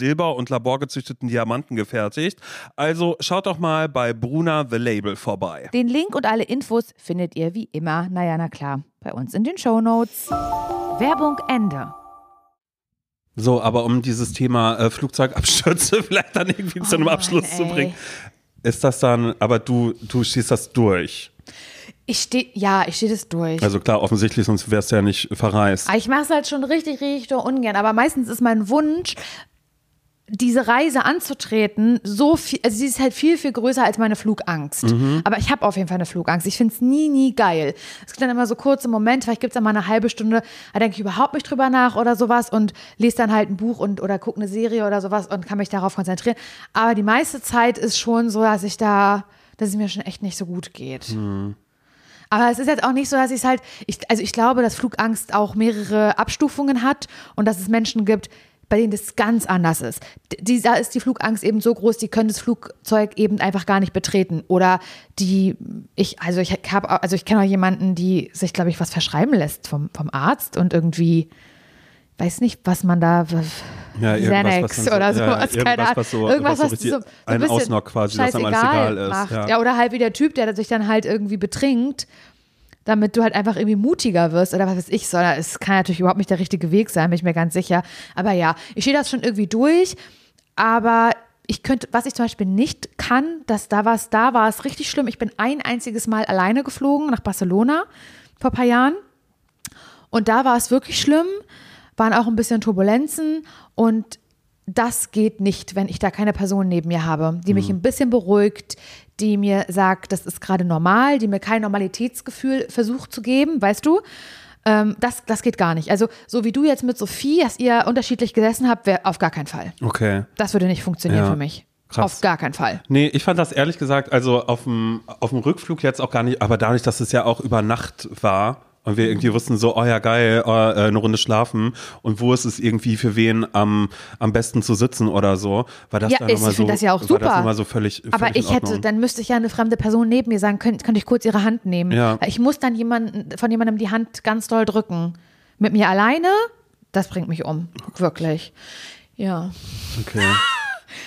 Silber und laborgezüchteten Diamanten gefertigt. Also schaut doch mal bei Bruna The Label vorbei. Den Link und alle Infos findet ihr wie immer, naja, na klar, bei uns in den Shownotes. Werbung Ende. So, aber um dieses Thema äh, Flugzeugabstürze vielleicht dann irgendwie zu einem Mann, Abschluss zu ey. bringen, ist das dann, aber du, du schießt das durch. Ich stehe, ja, ich stehe das durch. Also klar, offensichtlich, sonst wärst du ja nicht verreist. Aber Ich mache es halt schon richtig, richtig ungern. Aber meistens ist mein Wunsch, diese Reise anzutreten, so viel, also sie ist halt viel, viel größer als meine Flugangst. Aber ich habe auf jeden Fall eine Flugangst. Ich finde es nie, nie geil. Es gibt dann immer so kurze Momente, vielleicht gibt es dann mal eine halbe Stunde, da denke ich überhaupt nicht drüber nach oder sowas und lese dann halt ein Buch und oder gucke eine Serie oder sowas und kann mich darauf konzentrieren. Aber die meiste Zeit ist schon so, dass ich da, dass es mir schon echt nicht so gut geht. Aber es ist jetzt auch nicht so, dass ich es halt, ich, also ich glaube, dass Flugangst auch mehrere Abstufungen hat und dass es Menschen gibt, bei denen das ganz anders ist. Die, da ist die Flugangst eben so groß, die können das Flugzeug eben einfach gar nicht betreten. Oder die, ich, also ich habe, also ich kenne auch jemanden, die sich, glaube ich, was verschreiben lässt vom, vom Arzt und irgendwie, weiß nicht, was man da, Ja, irgendwas, Xanax was so- oder ja, sowas, irgendwas, keine Ahnung. was so- irgendwas, was so so bisschen ausnockt quasi, dass einem alles egal ist, Macht. ja. Ja. oder halt wie der Typ, der sich dann halt irgendwie betrinkt, damit du halt einfach irgendwie mutiger wirst oder was weiß ich soll. Es kann natürlich überhaupt nicht der richtige Weg sein, bin ich mir ganz sicher. Aber ja, ich stehe das schon irgendwie durch, aber ich könnte, was ich zum Beispiel nicht kann, dass da war es, da war es richtig schlimm. Ich bin ein einziges Mal alleine geflogen nach Barcelona vor ein paar Jahren. Und da war es wirklich schlimm, waren auch ein bisschen Turbulenzen und das geht nicht, wenn ich da keine Person neben mir habe, die mich ein bisschen beruhigt, die mir sagt, das ist gerade normal, die mir kein Normalitätsgefühl versucht zu geben, weißt du? Ähm, das, das geht gar nicht. Also, so wie du jetzt mit Sophie, dass ihr unterschiedlich gesessen habt, wäre auf gar keinen Fall. Okay. Das würde nicht funktionieren Ja, für mich. krass. Auf gar keinen Fall. Nee, ich fand das ehrlich gesagt, also auf dem, auf dem Rückflug jetzt auch gar nicht, aber dadurch, dass es ja auch über Nacht war und wir irgendwie wussten so, oh ja geil, oh, äh, eine Runde schlafen und wo ist es irgendwie für wen am, am besten zu sitzen oder so, war das Ja, dann ich nochmal so, das ja auch super. so völlig, Aber völlig in ich hätte, dann müsste ich ja eine fremde Person neben mir sagen, könnt, könnte ich kurz ihre Hand nehmen. Ja. Ich muss dann jemanden, von jemandem die Hand ganz doll drücken. Mit mir alleine, das bringt mich um. Wirklich. Ja. Okay.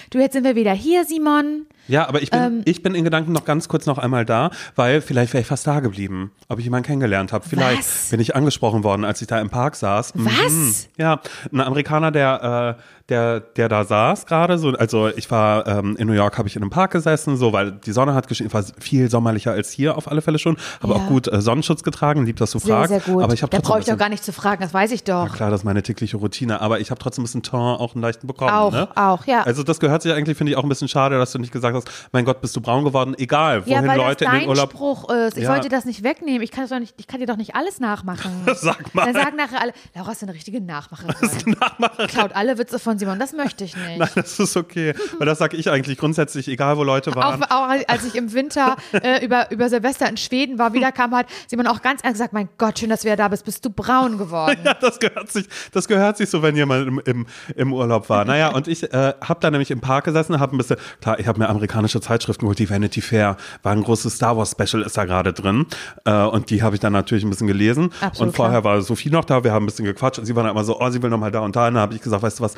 Du, jetzt sind wir wieder hier, Simon. Ja, aber ich bin, Ähm, ich bin in Gedanken noch ganz kurz noch einmal da, weil vielleicht wäre ich fast da geblieben, ob ich jemanden kennengelernt habe. Vielleicht Was? bin ich angesprochen worden, als ich da im Park saß. Mhm. Was? Ja, ein Amerikaner, der, äh, der, der da saß gerade. So, also ich war ähm, in New York, habe ich in einem Park gesessen, so, weil die Sonne hat geschienen, war viel sommerlicher als hier auf alle Fälle schon. Habe Ja. auch gut äh, Sonnenschutz getragen, lieb, dass du Sehr, fragst. sehr gut. Aber ich habe da brauche ich doch gar nicht zu fragen, das weiß ich doch. klar, das ist meine tägliche Routine, aber ich habe trotzdem ein bisschen Ton auch einen leichten bekommen. Auch, ne? auch, ja. Also das gehört sich eigentlich, finde ich, auch ein bisschen schade, dass du nicht gesagt hast, mein Gott, bist du braun geworden, egal, wohin ja, Leute in den Urlaub. Spruch ist. Ich Ja. wollte das nicht wegnehmen. Ich kann, doch nicht, ich kann dir doch nicht alles nachmachen. Sag mal. Dann sagen nachher alle, Laura ist eine richtige Nachmacherin. Klaut alle Witze von von Simon, das möchte ich nicht. Nein, das ist okay. Weil das sage ich eigentlich grundsätzlich, egal wo Leute Auch, waren. auch als ich im Winter äh, über, über Silvester in Schweden war, wieder kam, hat Simon auch ganz ernst gesagt, mein Gott, schön, dass du wieder da bist, bist du braun geworden. Ja, das gehört sich, das gehört sich so, wenn jemand im, im, im Urlaub war. Naja, und ich äh, habe da nämlich im Park gesessen, habe ein bisschen, klar, ich habe mir amerikanische Zeitschriften geholt, die Vanity Fair, war ein großes Star Wars Special, ist da gerade drin. Äh, und die habe ich dann natürlich ein bisschen gelesen. Absolut, und vorher klar. war Sophie noch da, wir haben ein bisschen gequatscht und sie war dann immer so, oh, sie will noch mal da und da. Und dann habe ich gesagt, weißt du was,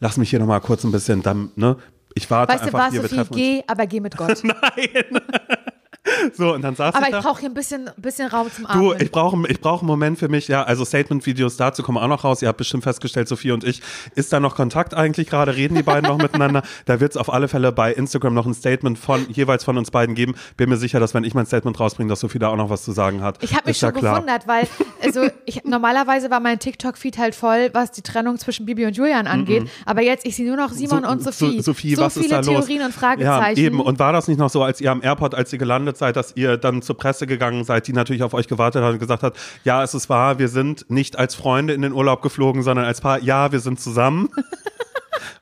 lass mich hier noch mal kurz ein bisschen, dann, ne, ich warte Weißt du einfach was, hier, treffen uns. geh, aber geh mit Gott. Nein. so, und dann saß Aber ich ich brauche hier ein bisschen, bisschen Raum zum Du, Atmen. ich brauche ich brauch einen Moment für mich, ja, also Statement-Videos dazu kommen auch noch raus. Ihr habt bestimmt festgestellt, Sophie und ich, ist da noch Kontakt eigentlich gerade? Reden die beiden noch miteinander? Da wird es auf alle Fälle bei Instagram noch ein Statement von jeweils von uns beiden geben. Bin mir sicher, dass wenn ich mein Statement rausbringe, dass Sophie da auch noch was zu sagen hat. Ich habe mich schon klar. gewundert, weil also ich, normalerweise war mein TikTok-Feed halt voll, was die Trennung zwischen Bibi und Julian angeht. Aber jetzt, ich sehe nur noch Simon und Sophie. So, Sophie, so was viele ist da Theorien los? und Fragezeichen. Ja, eben. Und war das nicht noch so, als ihr am Airport, als ihr gelandet seid, dass ihr dann zur Presse gegangen seid, die natürlich auf euch gewartet hat und gesagt hat, ja, es ist wahr, wir sind nicht als Freunde in den Urlaub geflogen, sondern als Paar, ja, wir sind zusammen.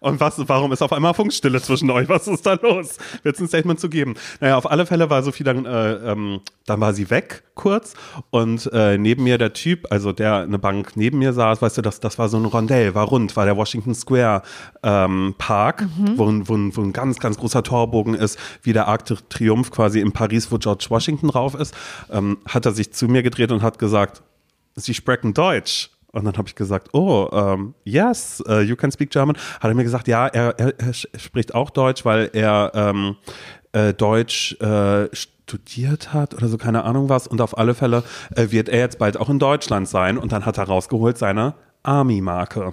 Und was, warum ist auf einmal Funkstille zwischen euch? Was ist da los? Wird es ein Statement zu geben? Naja, auf alle Fälle war Sophie dann, äh, ähm, dann war sie weg kurz und äh, neben mir der Typ, also der eine Bank neben mir saß, weißt du, das, das war so ein Rondell, war rund, war der Washington Square ähm, Park, wo, ein, wo, wo ein ganz, ganz großer Torbogen ist, wie der Arc de Triomphe quasi in Paris, wo George Washington drauf ist, ähm, hat er sich zu mir gedreht und hat gesagt, Sie sprechen Deutsch. Und dann habe ich gesagt, oh, ähm, yes, uh, you can speak German. Hat er mir gesagt, ja, er, er, er spricht auch Deutsch, weil er ähm, äh, Deutsch äh, studiert hat oder so, keine Ahnung was. Und auf alle Fälle äh, wird er jetzt bald auch in Deutschland sein. Und dann hat er rausgeholt seine Army-Marke.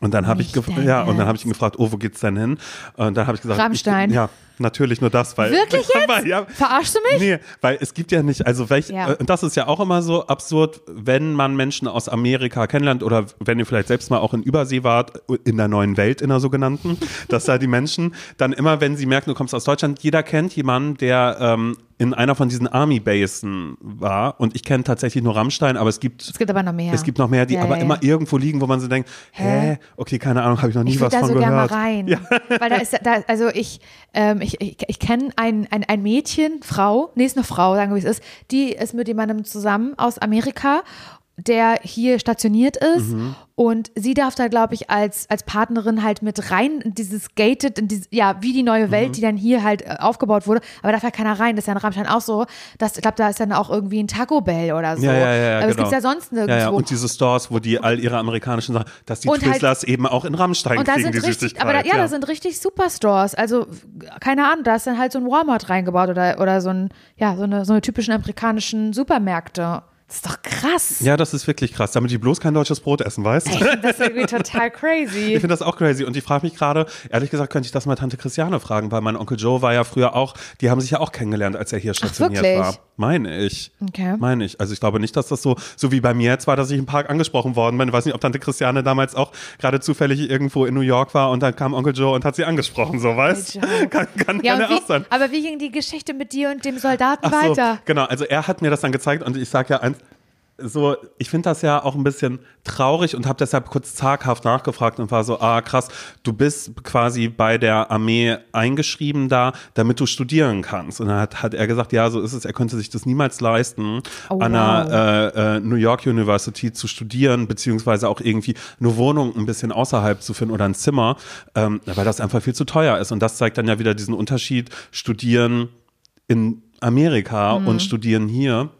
Und dann habe ich, ja, und dann habe ich ihn gefragt, oh, wo geht's denn hin? Und dann habe ich gesagt, Rammstein. Ich, ja, natürlich nur das, weil Wirklich jetzt? weil, ja, Verarschst du mich? Nee, weil es gibt ja nicht, also welch, Ja. äh, und das ist ja auch immer so absurd, wenn man Menschen aus Amerika kennenlernt oder wenn ihr vielleicht selbst mal auch in Übersee wart, in der neuen Welt, in der sogenannten, dass da die Menschen dann immer, wenn sie merken, du kommst aus Deutschland, jeder kennt jemanden, der ähm, in einer von diesen Army-Basen war und ich kenne tatsächlich nur Rammstein, aber es gibt Es gibt aber noch mehr. es gibt noch mehr, die Ja, aber ja, immer ja. irgendwo liegen, wo man so denkt, hä, okay, keine Ahnung, habe ich noch nie Ich was da von so gerne mal gehört. rein. Weil da ist, da, also ich, ähm, ich, ich, ich kenne ein, ein, ein Mädchen, Frau, nee, ist eine Frau, sagen wir wie es ist, die ist mit jemandem zusammen aus Amerika, der hier stationiert ist Mhm. und sie darf da, glaube ich, als, als Partnerin halt mit rein in dieses Gated, in dieses, ja, wie die neue Mhm. Welt, die dann hier halt äh, aufgebaut wurde, aber darf ja keiner rein. Das ist ja in Rammstein auch so, dass, ich glaube, da ist dann auch irgendwie ein Taco Bell oder so. Ja, ja, ja, ja, aber es genau. gibt ja sonst nirgendwo. Ja, ja, und diese Stores, wo die all ihre amerikanischen Sachen, dass die halt- Twizzlers eben auch in Rammstein Und da kriegen, sind die richtig, aber da, Süßigkeit. ja, da sind richtig Superstores. Also, keine Ahnung, da ist dann halt so ein Walmart reingebaut oder, oder so ein, ja, so eine, so eine typischen amerikanischen Supermärkte. Das ist doch krass. Ja, das ist wirklich krass, damit die bloß kein deutsches Brot essen, weißt du? Ich finde das irgendwie total Ich crazy. finde das auch crazy und ich frage mich gerade, ehrlich gesagt könnte ich das mal Tante Christiane fragen, weil mein Onkel Joe war ja früher auch, die haben sich ja auch kennengelernt, als er hier stationiert wirklich? war. Meine ich. Okay. Meine ich. Also ich glaube nicht, dass das so, so wie bei mir jetzt war, dass ich im Park angesprochen worden bin. Ich weiß nicht, ob Tante Christiane damals auch gerade zufällig irgendwo in New York war und dann kam Onkel Joe und hat sie angesprochen, so weißt Onkel Joe. Kann, kann, Ja, kann ja auch sein. aber wie ging die Geschichte mit dir und dem Soldaten Ach so, weiter? genau, also er hat mir das dann gezeigt und ich sag ja eins, so, ich finde das ja auch ein bisschen traurig und habe deshalb kurz zaghaft nachgefragt und war so, ah krass, du bist quasi bei der Armee eingeschrieben da, damit du studieren kannst. Und dann hat, hat er gesagt, ja, so ist es, er könnte sich das niemals leisten, Oh, an einer äh, äh, New York University zu studieren, beziehungsweise auch irgendwie eine Wohnung ein bisschen außerhalb zu finden oder ein Zimmer, ähm, weil das einfach viel zu teuer ist. Und das zeigt dann ja wieder diesen Unterschied, studieren in Amerika Mhm. und studieren hier.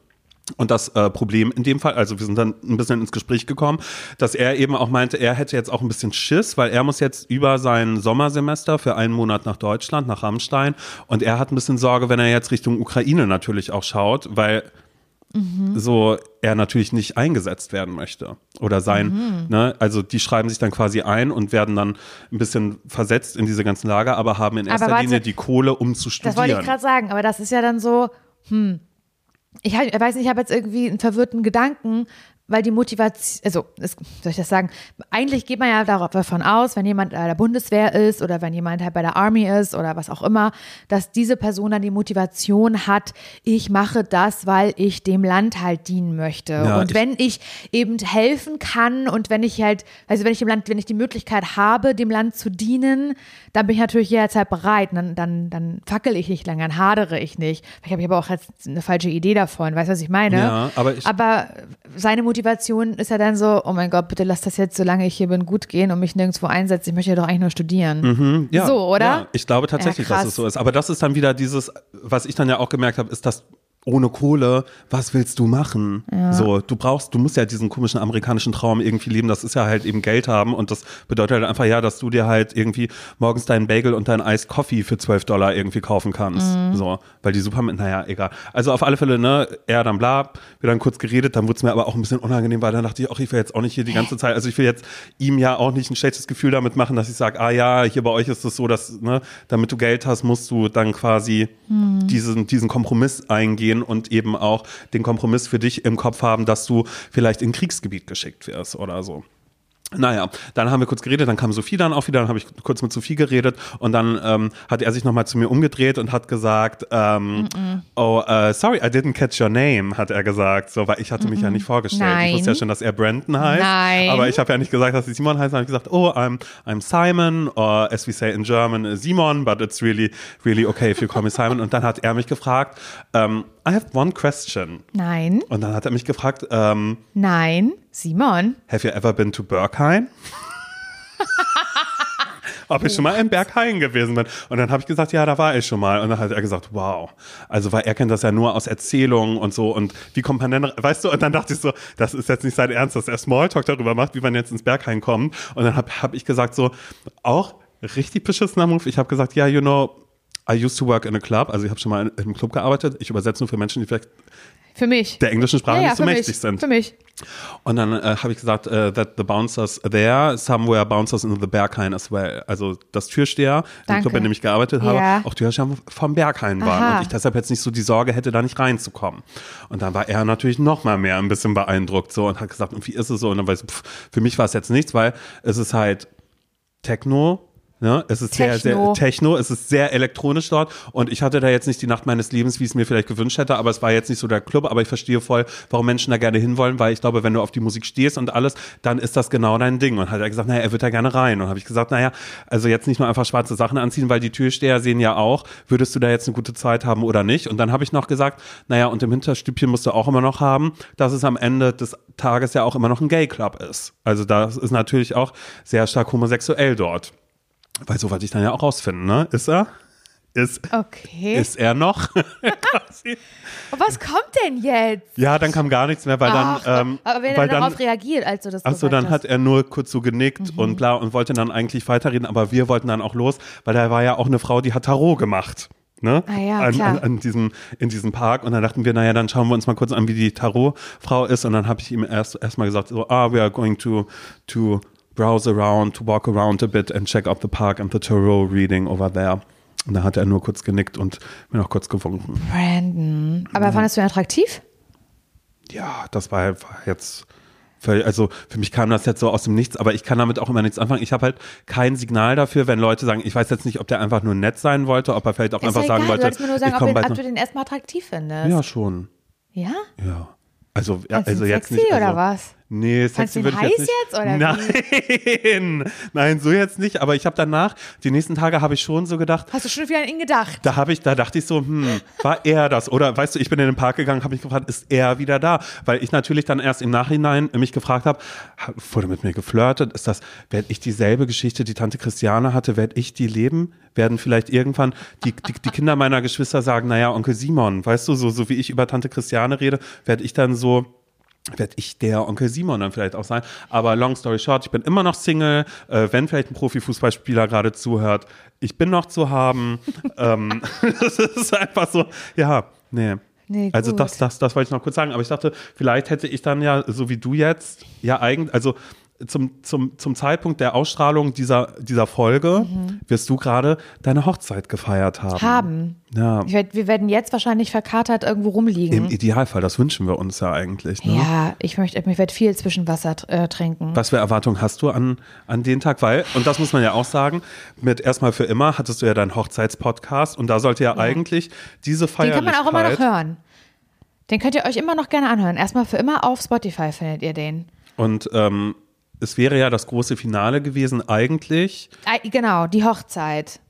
Und das äh, Problem in dem Fall, also wir sind dann ein bisschen ins Gespräch gekommen, dass er eben auch meinte, er hätte jetzt auch ein bisschen Schiss, weil er muss jetzt über sein Sommersemester für einen Monat nach Deutschland, nach Rammstein. Und er hat ein bisschen Sorge, wenn er jetzt Richtung Ukraine natürlich auch schaut, weil so er natürlich nicht eingesetzt werden möchte oder sein, ne, also die schreiben sich dann quasi ein und werden dann ein bisschen versetzt in diese ganzen Lager, aber haben in erster warte, Linie die Kohle, um zu Das wollte ich studieren. gerade sagen, aber das ist ja dann so, hm. Ich, weiß nicht, ich habe jetzt irgendwie einen verwirrten Gedanken. weil die Motivation, also es, soll ich das sagen, eigentlich geht man ja davon aus, wenn jemand bei der Bundeswehr ist oder wenn jemand halt bei der Army ist oder was auch immer, dass diese Person dann die Motivation hat, ich mache das, weil ich dem Land halt dienen möchte. Ja, und ich- wenn ich eben helfen kann und wenn ich halt, also wenn ich dem Land, wenn ich die Möglichkeit habe, dem Land zu dienen, dann bin ich natürlich jederzeit bereit. Dann, dann, dann fackel ich nicht lange, dann hadere ich nicht. Ich habe aber auch jetzt eine falsche Idee davon, weißt du, was ich meine? Ja, aber ich- aber seine Motivation ist ja dann so, oh mein Gott, bitte lass das jetzt, solange ich hier bin, gut gehen und mich nirgendwo einsetzen. Ich möchte ja doch eigentlich nur studieren. Ja, So, oder? Ja, ich glaube tatsächlich, Ja, dass es so ist. Aber das ist dann wieder dieses, was ich dann ja auch gemerkt habe, ist, dass ohne Kohle, was willst du machen? So, du brauchst, du musst ja diesen komischen amerikanischen Traum irgendwie leben. Das ist ja halt eben Geld haben und das bedeutet halt einfach ja, dass du dir halt irgendwie morgens deinen Bagel und deinen Iced Coffee für 12 Dollar irgendwie kaufen kannst. Mhm. So, weil die Supermärkte, naja, egal. Also auf alle Fälle, ne, er dann bla, wir dann kurz geredet, dann wurde es mir aber auch ein bisschen unangenehm, weil dann dachte ich, auch ich will jetzt auch nicht hier die ganze Zeit, also ich will jetzt ihm ja auch nicht ein schlechtes Gefühl damit machen, dass ich sage, ah ja, hier bei euch ist es so, dass, ne, damit du Geld hast, musst du dann quasi diesen, diesen Kompromiss eingehen und eben auch den Kompromiss für dich im Kopf haben, dass du vielleicht in Kriegsgebiet geschickt wirst oder so. Naja, dann haben wir kurz geredet, dann kam Sophie dann auch wieder, dann habe ich kurz mit Sophie geredet und dann ähm, hat er sich nochmal zu mir umgedreht und hat gesagt, ähm, oh, äh, sorry, I didn't catch your name, hat er gesagt, so, weil ich hatte mich ja nicht vorgestellt. Ich Nein. wusste ja schon, dass er Brandon heißt, Nein. aber ich habe ja nicht gesagt, dass ich Simon heiße, habe ich gesagt, oh, I'm, I'm Simon, or as we say in German, uh, Simon, but it's really, really okay if you call me Simon. Und dann hat er mich gefragt, ähm, I have one question. Nein, Und dann hat er mich gefragt, ähm, nein, Simon. Have you ever been to Berghain? Ob ich schon mal in Berghain gewesen bin. Und dann habe ich gesagt, ja, da war ich schon mal. Und dann hat er gesagt, wow. Also, weil er kennt das ja nur aus Erzählungen und so. Und wie kommt man denn, weißt du, und dann dachte ich so, das ist jetzt nicht sein Ernst, dass er Smalltalk darüber macht, wie man jetzt ins Berghain kommt. Und dann habe hab ich gesagt, so, auch richtig beschissener Move. Ich habe gesagt, ja, you know, I used to work in a club. Also, ich habe schon mal in, in einem Club gearbeitet. Ich übersetze nur für Menschen, die vielleicht Für mich. der englischen Sprache ja, ja, nicht so mächtig mich. sind. Für mich. Und dann äh, habe ich gesagt, äh, that the bouncers there, somewhere bouncers in the Berghain as well. Also das Türsteher, im Danke. Club, in dem ich gearbeitet habe, Ja. auch Türsteher vom Berghain waren. Aha. Und ich deshalb jetzt nicht so die Sorge hätte, da nicht reinzukommen. Und dann war er natürlich noch mal mehr ein bisschen beeindruckt so und hat gesagt, und wie ist es so? Und dann war ich so, pff, für mich war es jetzt nichts, weil es ist halt Techno, Ne? Es ist sehr, sehr Techno. Techno, es ist sehr elektronisch dort und ich hatte da jetzt nicht die Nacht meines Lebens, wie ich es mir vielleicht gewünscht hätte, aber es war jetzt nicht so der Club, aber ich verstehe voll, warum Menschen da gerne hinwollen, weil ich glaube, wenn du auf die Musik stehst und alles, dann ist das genau dein Ding. Und hat er gesagt, naja, er wird da gerne rein. Und habe ich gesagt, naja, also jetzt nicht nur einfach schwarze Sachen anziehen, weil die Türsteher sehen ja auch, würdest du da jetzt eine gute Zeit haben oder nicht? Und dann habe ich noch gesagt, naja, und im Hinterstübchen musst du auch immer noch haben, dass es am Ende des Tages ja auch immer noch ein Gay-Club ist. Also das ist natürlich auch sehr stark homosexuell dort. Weil so wollte ich dann ja auch rausfinden, ne? Ist er? Ist, Okay. ist er noch? Und was kommt denn jetzt? ja, dann kam gar nichts mehr, weil Ach, dann. Ähm, aber wer weil hat dann, darauf reagiert, als du das Achso, dann hast? hat er nur kurz so genickt und bla und wollte dann eigentlich weiterreden, aber wir wollten dann auch los, weil da war ja auch eine Frau, die hat Tarot gemacht. Ne? Ah ja, an, klar. an, an diesem, in diesem Park und dann dachten wir, naja, dann schauen wir uns mal kurz an, wie die Tarotfrau ist und dann habe ich ihm erst erstmal gesagt, so, ah, we are going to, to browse around, to walk around a bit and check out the park and the tarot reading over there. Und dann hat er nur kurz genickt und mir noch kurz gewunken. Brandon. Aber Mhm. fandest du ihn attraktiv? Ja, das war, war jetzt völlig, also für mich kam das jetzt so aus dem Nichts, aber ich kann damit auch immer nichts anfangen. Ich habe halt kein Signal dafür, wenn Leute sagen, ich weiß jetzt nicht, ob der einfach nur nett sein wollte, ob er vielleicht auch Ist einfach ja sagen egal. wollte, du mir nur sagen, ich ob, bald ob du den erstmal attraktiv findest. Ja, schon. Ja? Ja. Also, ja, also jetzt sexy nicht. Also, oder was? Nee, Fandst sexy würde ich jetzt heiß nicht. jetzt, oder Nein, nein, so jetzt nicht. Aber ich habe danach, die nächsten Tage habe ich schon so gedacht, Hast du schon wieder an ihn gedacht? da habe ich, da dachte ich so, hm, war er das? Oder weißt du, ich bin in den Park gegangen, habe mich gefragt, ist er wieder da? Weil ich natürlich dann erst im Nachhinein mich gefragt habe, ha- wurde mit mir geflirtet? Ist das, werde ich dieselbe Geschichte, die Tante Christiane hatte, werde ich die leben? Werden vielleicht irgendwann die, die, die Kinder meiner Geschwister sagen, naja, Onkel Simon, weißt du, so, so wie ich über Tante Christiane rede, werde ich dann so, werde ich der Onkel Simon dann vielleicht auch sein. Aber long story short, ich bin immer noch Single. Äh, wenn vielleicht ein Profifußballspieler gerade zuhört, ich bin noch zu haben. ähm, das ist einfach so, ja, nee. Nee, also das, das, das wollte ich noch kurz sagen. Aber ich dachte, vielleicht hätte ich dann ja, so wie du jetzt, ja eigentlich, also zum, zum, zum Zeitpunkt der Ausstrahlung dieser, dieser Folge wirst du gerade deine Hochzeit gefeiert haben. Haben. Ja. Werd, wir werden jetzt wahrscheinlich verkatert irgendwo rumliegen. Im Idealfall, das wünschen wir uns ja eigentlich. Ne? ja, ich möchte, ich werde viel Zwischenwasser äh, trinken. Was für Erwartungen hast du an, an den Tag? Weil, und das muss man ja auch sagen, mit erstmal für immer hattest du ja deinen Hochzeitspodcast und da sollte ja, eigentlich diese Den kann man Feierlichkeit. auch immer noch hören. Den könnt ihr euch immer noch gerne anhören. Erstmal für immer auf Spotify findet ihr den. Und ähm, es wäre ja das große Finale gewesen, eigentlich. Genau, die Hochzeit.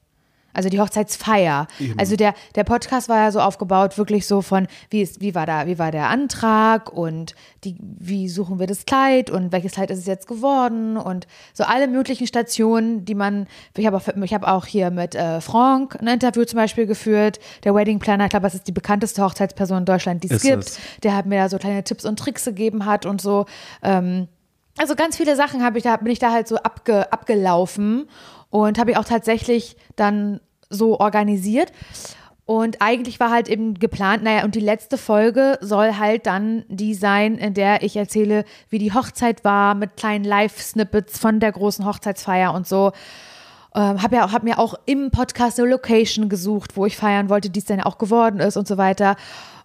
Also die Hochzeitsfeier. Also der, der Podcast war ja so aufgebaut, wirklich so von, wie, ist, wie, war da, wie war der Antrag und die, wie suchen wir das Kleid und welches Kleid ist es jetzt geworden und so alle möglichen Stationen, die man, ich habe auch, ich habe auch hier mit äh, Franck ein Interview zum Beispiel geführt, der Wedding Planner, ich glaube, das ist die bekannteste Hochzeitsperson in Deutschland, die es Ist gibt. es. Der hat mir da so kleine Tipps und Tricks gegeben hat und so. Ähm, also ganz viele Sachen habe ich da, bin ich da halt so abge, abgelaufen und habe ich auch tatsächlich dann so organisiert. Und eigentlich war halt eben geplant, naja, und die letzte Folge soll halt dann die sein, in der ich erzähle, wie die Hochzeit war, mit kleinen Live-Snippets von der großen Hochzeitsfeier und so. Ähm, habe ja hab mir auch im Podcast eine Location gesucht, wo ich feiern wollte, die es dann auch geworden ist und so weiter.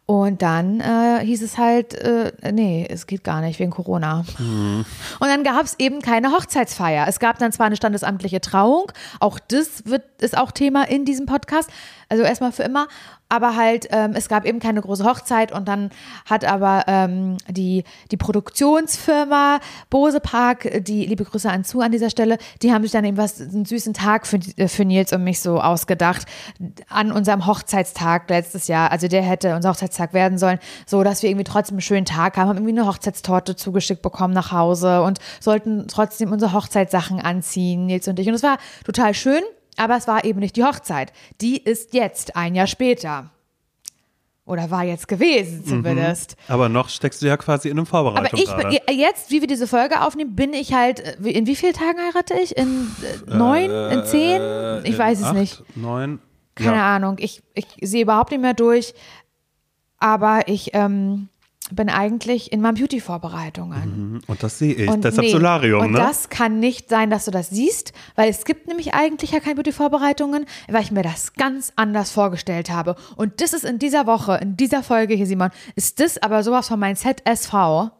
Und dann äh, hieß es halt, äh, nee, es geht gar nicht wegen Corona. Und dann gab es eben keine Hochzeitsfeier. Es gab dann zwar eine standesamtliche Trauung, auch das wird, ist auch Thema in diesem Podcast, also erstmal für immer, aber halt, ähm, es gab eben keine große Hochzeit und dann hat aber ähm, die, die Produktionsfirma Bose Park, die liebe Grüße an zu an dieser Stelle, die haben sich dann eben was, einen süßen Tag für, für Nils und mich so ausgedacht, an unserem Hochzeitstag letztes Jahr, also der hätte unser Hochzeitstag werden sollen, so dass wir irgendwie trotzdem einen schönen Tag haben, haben irgendwie eine Hochzeitstorte zugeschickt bekommen nach Hause und sollten trotzdem unsere Hochzeitssachen anziehen, Nils und ich. Und es war total schön, aber es war eben nicht die Hochzeit. Die ist jetzt, ein Jahr später. Oder war jetzt gewesen zumindest. Aber noch steckst du ja quasi in einem Vorbereitung Aber ich bin, jetzt, wie wir diese Folge aufnehmen, bin ich halt, äh, in wie vielen Tagen heirate ich? In äh, neun? in zehn? Ich In weiß es acht, nicht. Neun. Keine ja. Ahnung. Ich, ich sehe überhaupt nicht mehr durch. Aber ich ähm, bin eigentlich in meinen Beauty-Vorbereitungen. Und das sehe ich. Und Deshalb nee, Solarium, und ne? das kann nicht sein, dass du das siehst, weil es gibt nämlich eigentlich ja keine Beauty-Vorbereitungen, weil ich mir das ganz anders vorgestellt habe. Und das ist in dieser Woche, in dieser Folge hier, Simon, ist das aber sowas von meinem ZSV,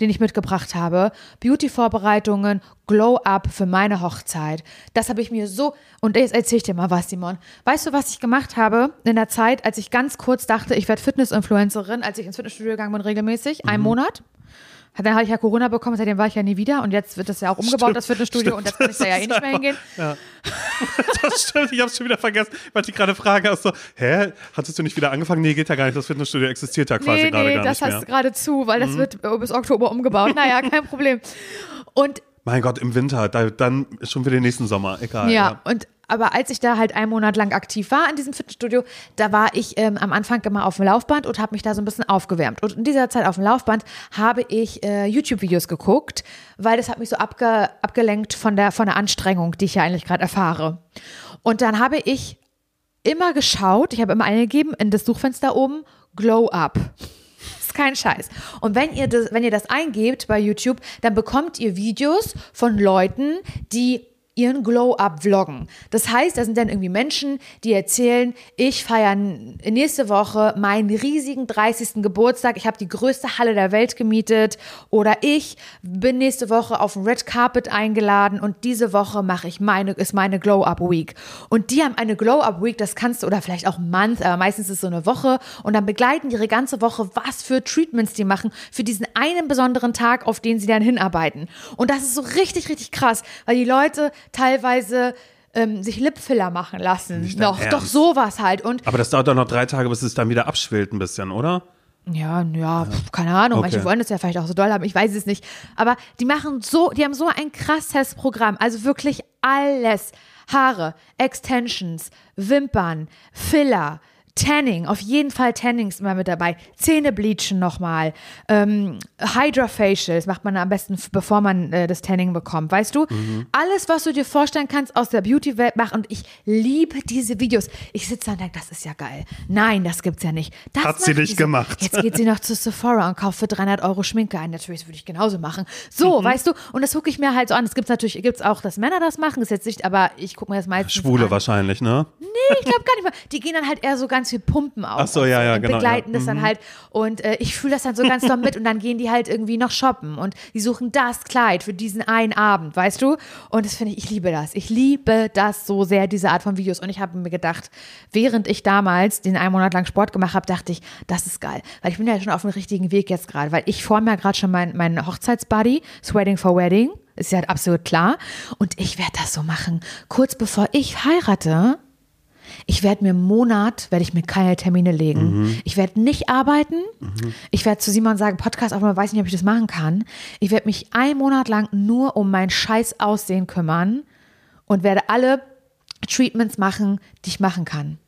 den ich mitgebracht habe. Beauty-Vorbereitungen, Glow-Up für meine Hochzeit. Das habe ich mir so, und jetzt erzähl ich dir mal was, Simon. Weißt du, was ich gemacht habe in der Zeit, als ich ganz kurz dachte, ich werde Fitness-Influencerin, als ich ins Fitnessstudio gegangen bin regelmäßig, Mhm. einen Monat? Dann habe ich ja Corona bekommen, seitdem war ich ja nie wieder und jetzt wird das ja auch umgebaut, Stimmt, das Fitnessstudio, und jetzt kann ich da ja eh nicht mehr hingehen. Das stimmt, ich hab's schon wieder vergessen, weil ich gerade frage, also, hä, hattest du nicht wieder angefangen? Nee, geht ja gar nicht, das Fitnessstudio existiert ja quasi Nee, gerade nee, gar das nicht hast mehr. Mhm. gerade zu, weil das wird äh, bis Oktober umgebaut. Naja, kein Problem. Und Mein Gott, im Winter, da, dann schon wieder nächsten Sommer, egal. ja, und aber als ich da halt einen Monat lang aktiv war in diesem Fitnessstudio, da war ich ähm, am Anfang immer auf dem Laufband und habe mich da so ein bisschen aufgewärmt. Und in dieser Zeit auf dem Laufband habe ich äh, YouTube-Videos geguckt, weil das hat mich so abge abgelenkt von der, von der Anstrengung, die ich ja eigentlich gerade erfahre. Und dann habe ich immer geschaut, ich habe immer eingegeben in das Suchfenster oben, Glow Up. ist kein Scheiß. Und wenn ihr das, wenn ihr das eingebt bei YouTube, dann bekommt ihr Videos von Leuten, die ihren Glow-Up vloggen. Das heißt, da sind dann irgendwie Menschen, die erzählen, ich feiere nächste Woche meinen riesigen 30. Geburtstag, ich habe die größte Halle der Welt gemietet oder ich bin nächste Woche auf dem Red Carpet eingeladen und diese Woche mache ich meine, ist meine Glow-Up Week. Und die haben eine Glow-Up Week, das kannst du, oder vielleicht auch Month, aber meistens ist es so eine Woche und dann begleiten ihre ganze Woche, was für Treatments die machen für diesen einen besonderen Tag, auf den sie dann hinarbeiten. Und das ist so richtig, richtig krass, weil die Leute teilweise ähm, sich Lipfiller machen lassen. Nicht Noch, doch sowas halt. Und Aber das dauert doch noch drei Tage, bis es dann wieder abschwillt ein bisschen, oder? ja, ja, pf, keine Ahnung. Okay. Manche wollen das ja vielleicht auch so doll haben. Ich weiß es nicht. Aber die machen so, die haben so ein krasses Programm. Also wirklich alles. Haare, Extensions, Wimpern, Filler, Tanning, auf jeden Fall Tanning ist immer mit dabei. Zähne bleachen nochmal. Ähm, Hydrofacials macht man am besten, bevor man äh, das Tanning bekommt, weißt du? Mhm. Alles, was du dir vorstellen kannst aus der Beauty-Welt machen. Und ich liebe diese Videos. Ich sitze da und denke, das ist ja geil. Nein, das gibt's ja nicht. Das Hat sie nicht gemacht. Jetzt geht sie noch zu Sephora und kauft für 300 Euro Schminke ein. Natürlich, das würde ich genauso machen. So, Mhm. weißt du? Und das gucke ich mir halt so an. Es gibt natürlich, gibt's auch, dass Männer das machen. Ist jetzt nicht, aber ich gucke mir das meistens Schwule an. wahrscheinlich, ne? Nee, ich glaube gar nicht mal. Die gehen dann halt eher so ganz viel pumpen auf. Ach so, ja, ja, und genau, Begleiten ja. das dann halt. Und äh, ich fühle das dann so ganz doll mit und dann gehen die halt irgendwie noch shoppen und die suchen das Kleid für diesen einen Abend, weißt du? Und das finde ich, ich liebe das. Ich liebe das so sehr, diese Art von Videos. Und ich habe mir gedacht, während ich damals den einen Monat lang Sport gemacht habe, dachte ich, das ist geil. Weil ich bin ja schon auf dem richtigen Weg jetzt gerade, weil ich forme ja gerade schon meinen mein Hochzeitsbuddy, Sweating for Wedding. Ist ja absolut klar. Und ich werde das so machen. Kurz bevor ich heirate, ich werde mir einen Monat, werde ich mir keine Termine legen. Ich werde nicht arbeiten. Ich werde zu Simon sagen, Podcast aufnehmen, weiß nicht, ob ich das machen kann. Ich werde mich einen Monat lang nur um mein scheiß Aussehen kümmern und werde alle Treatments machen, die ich machen kann.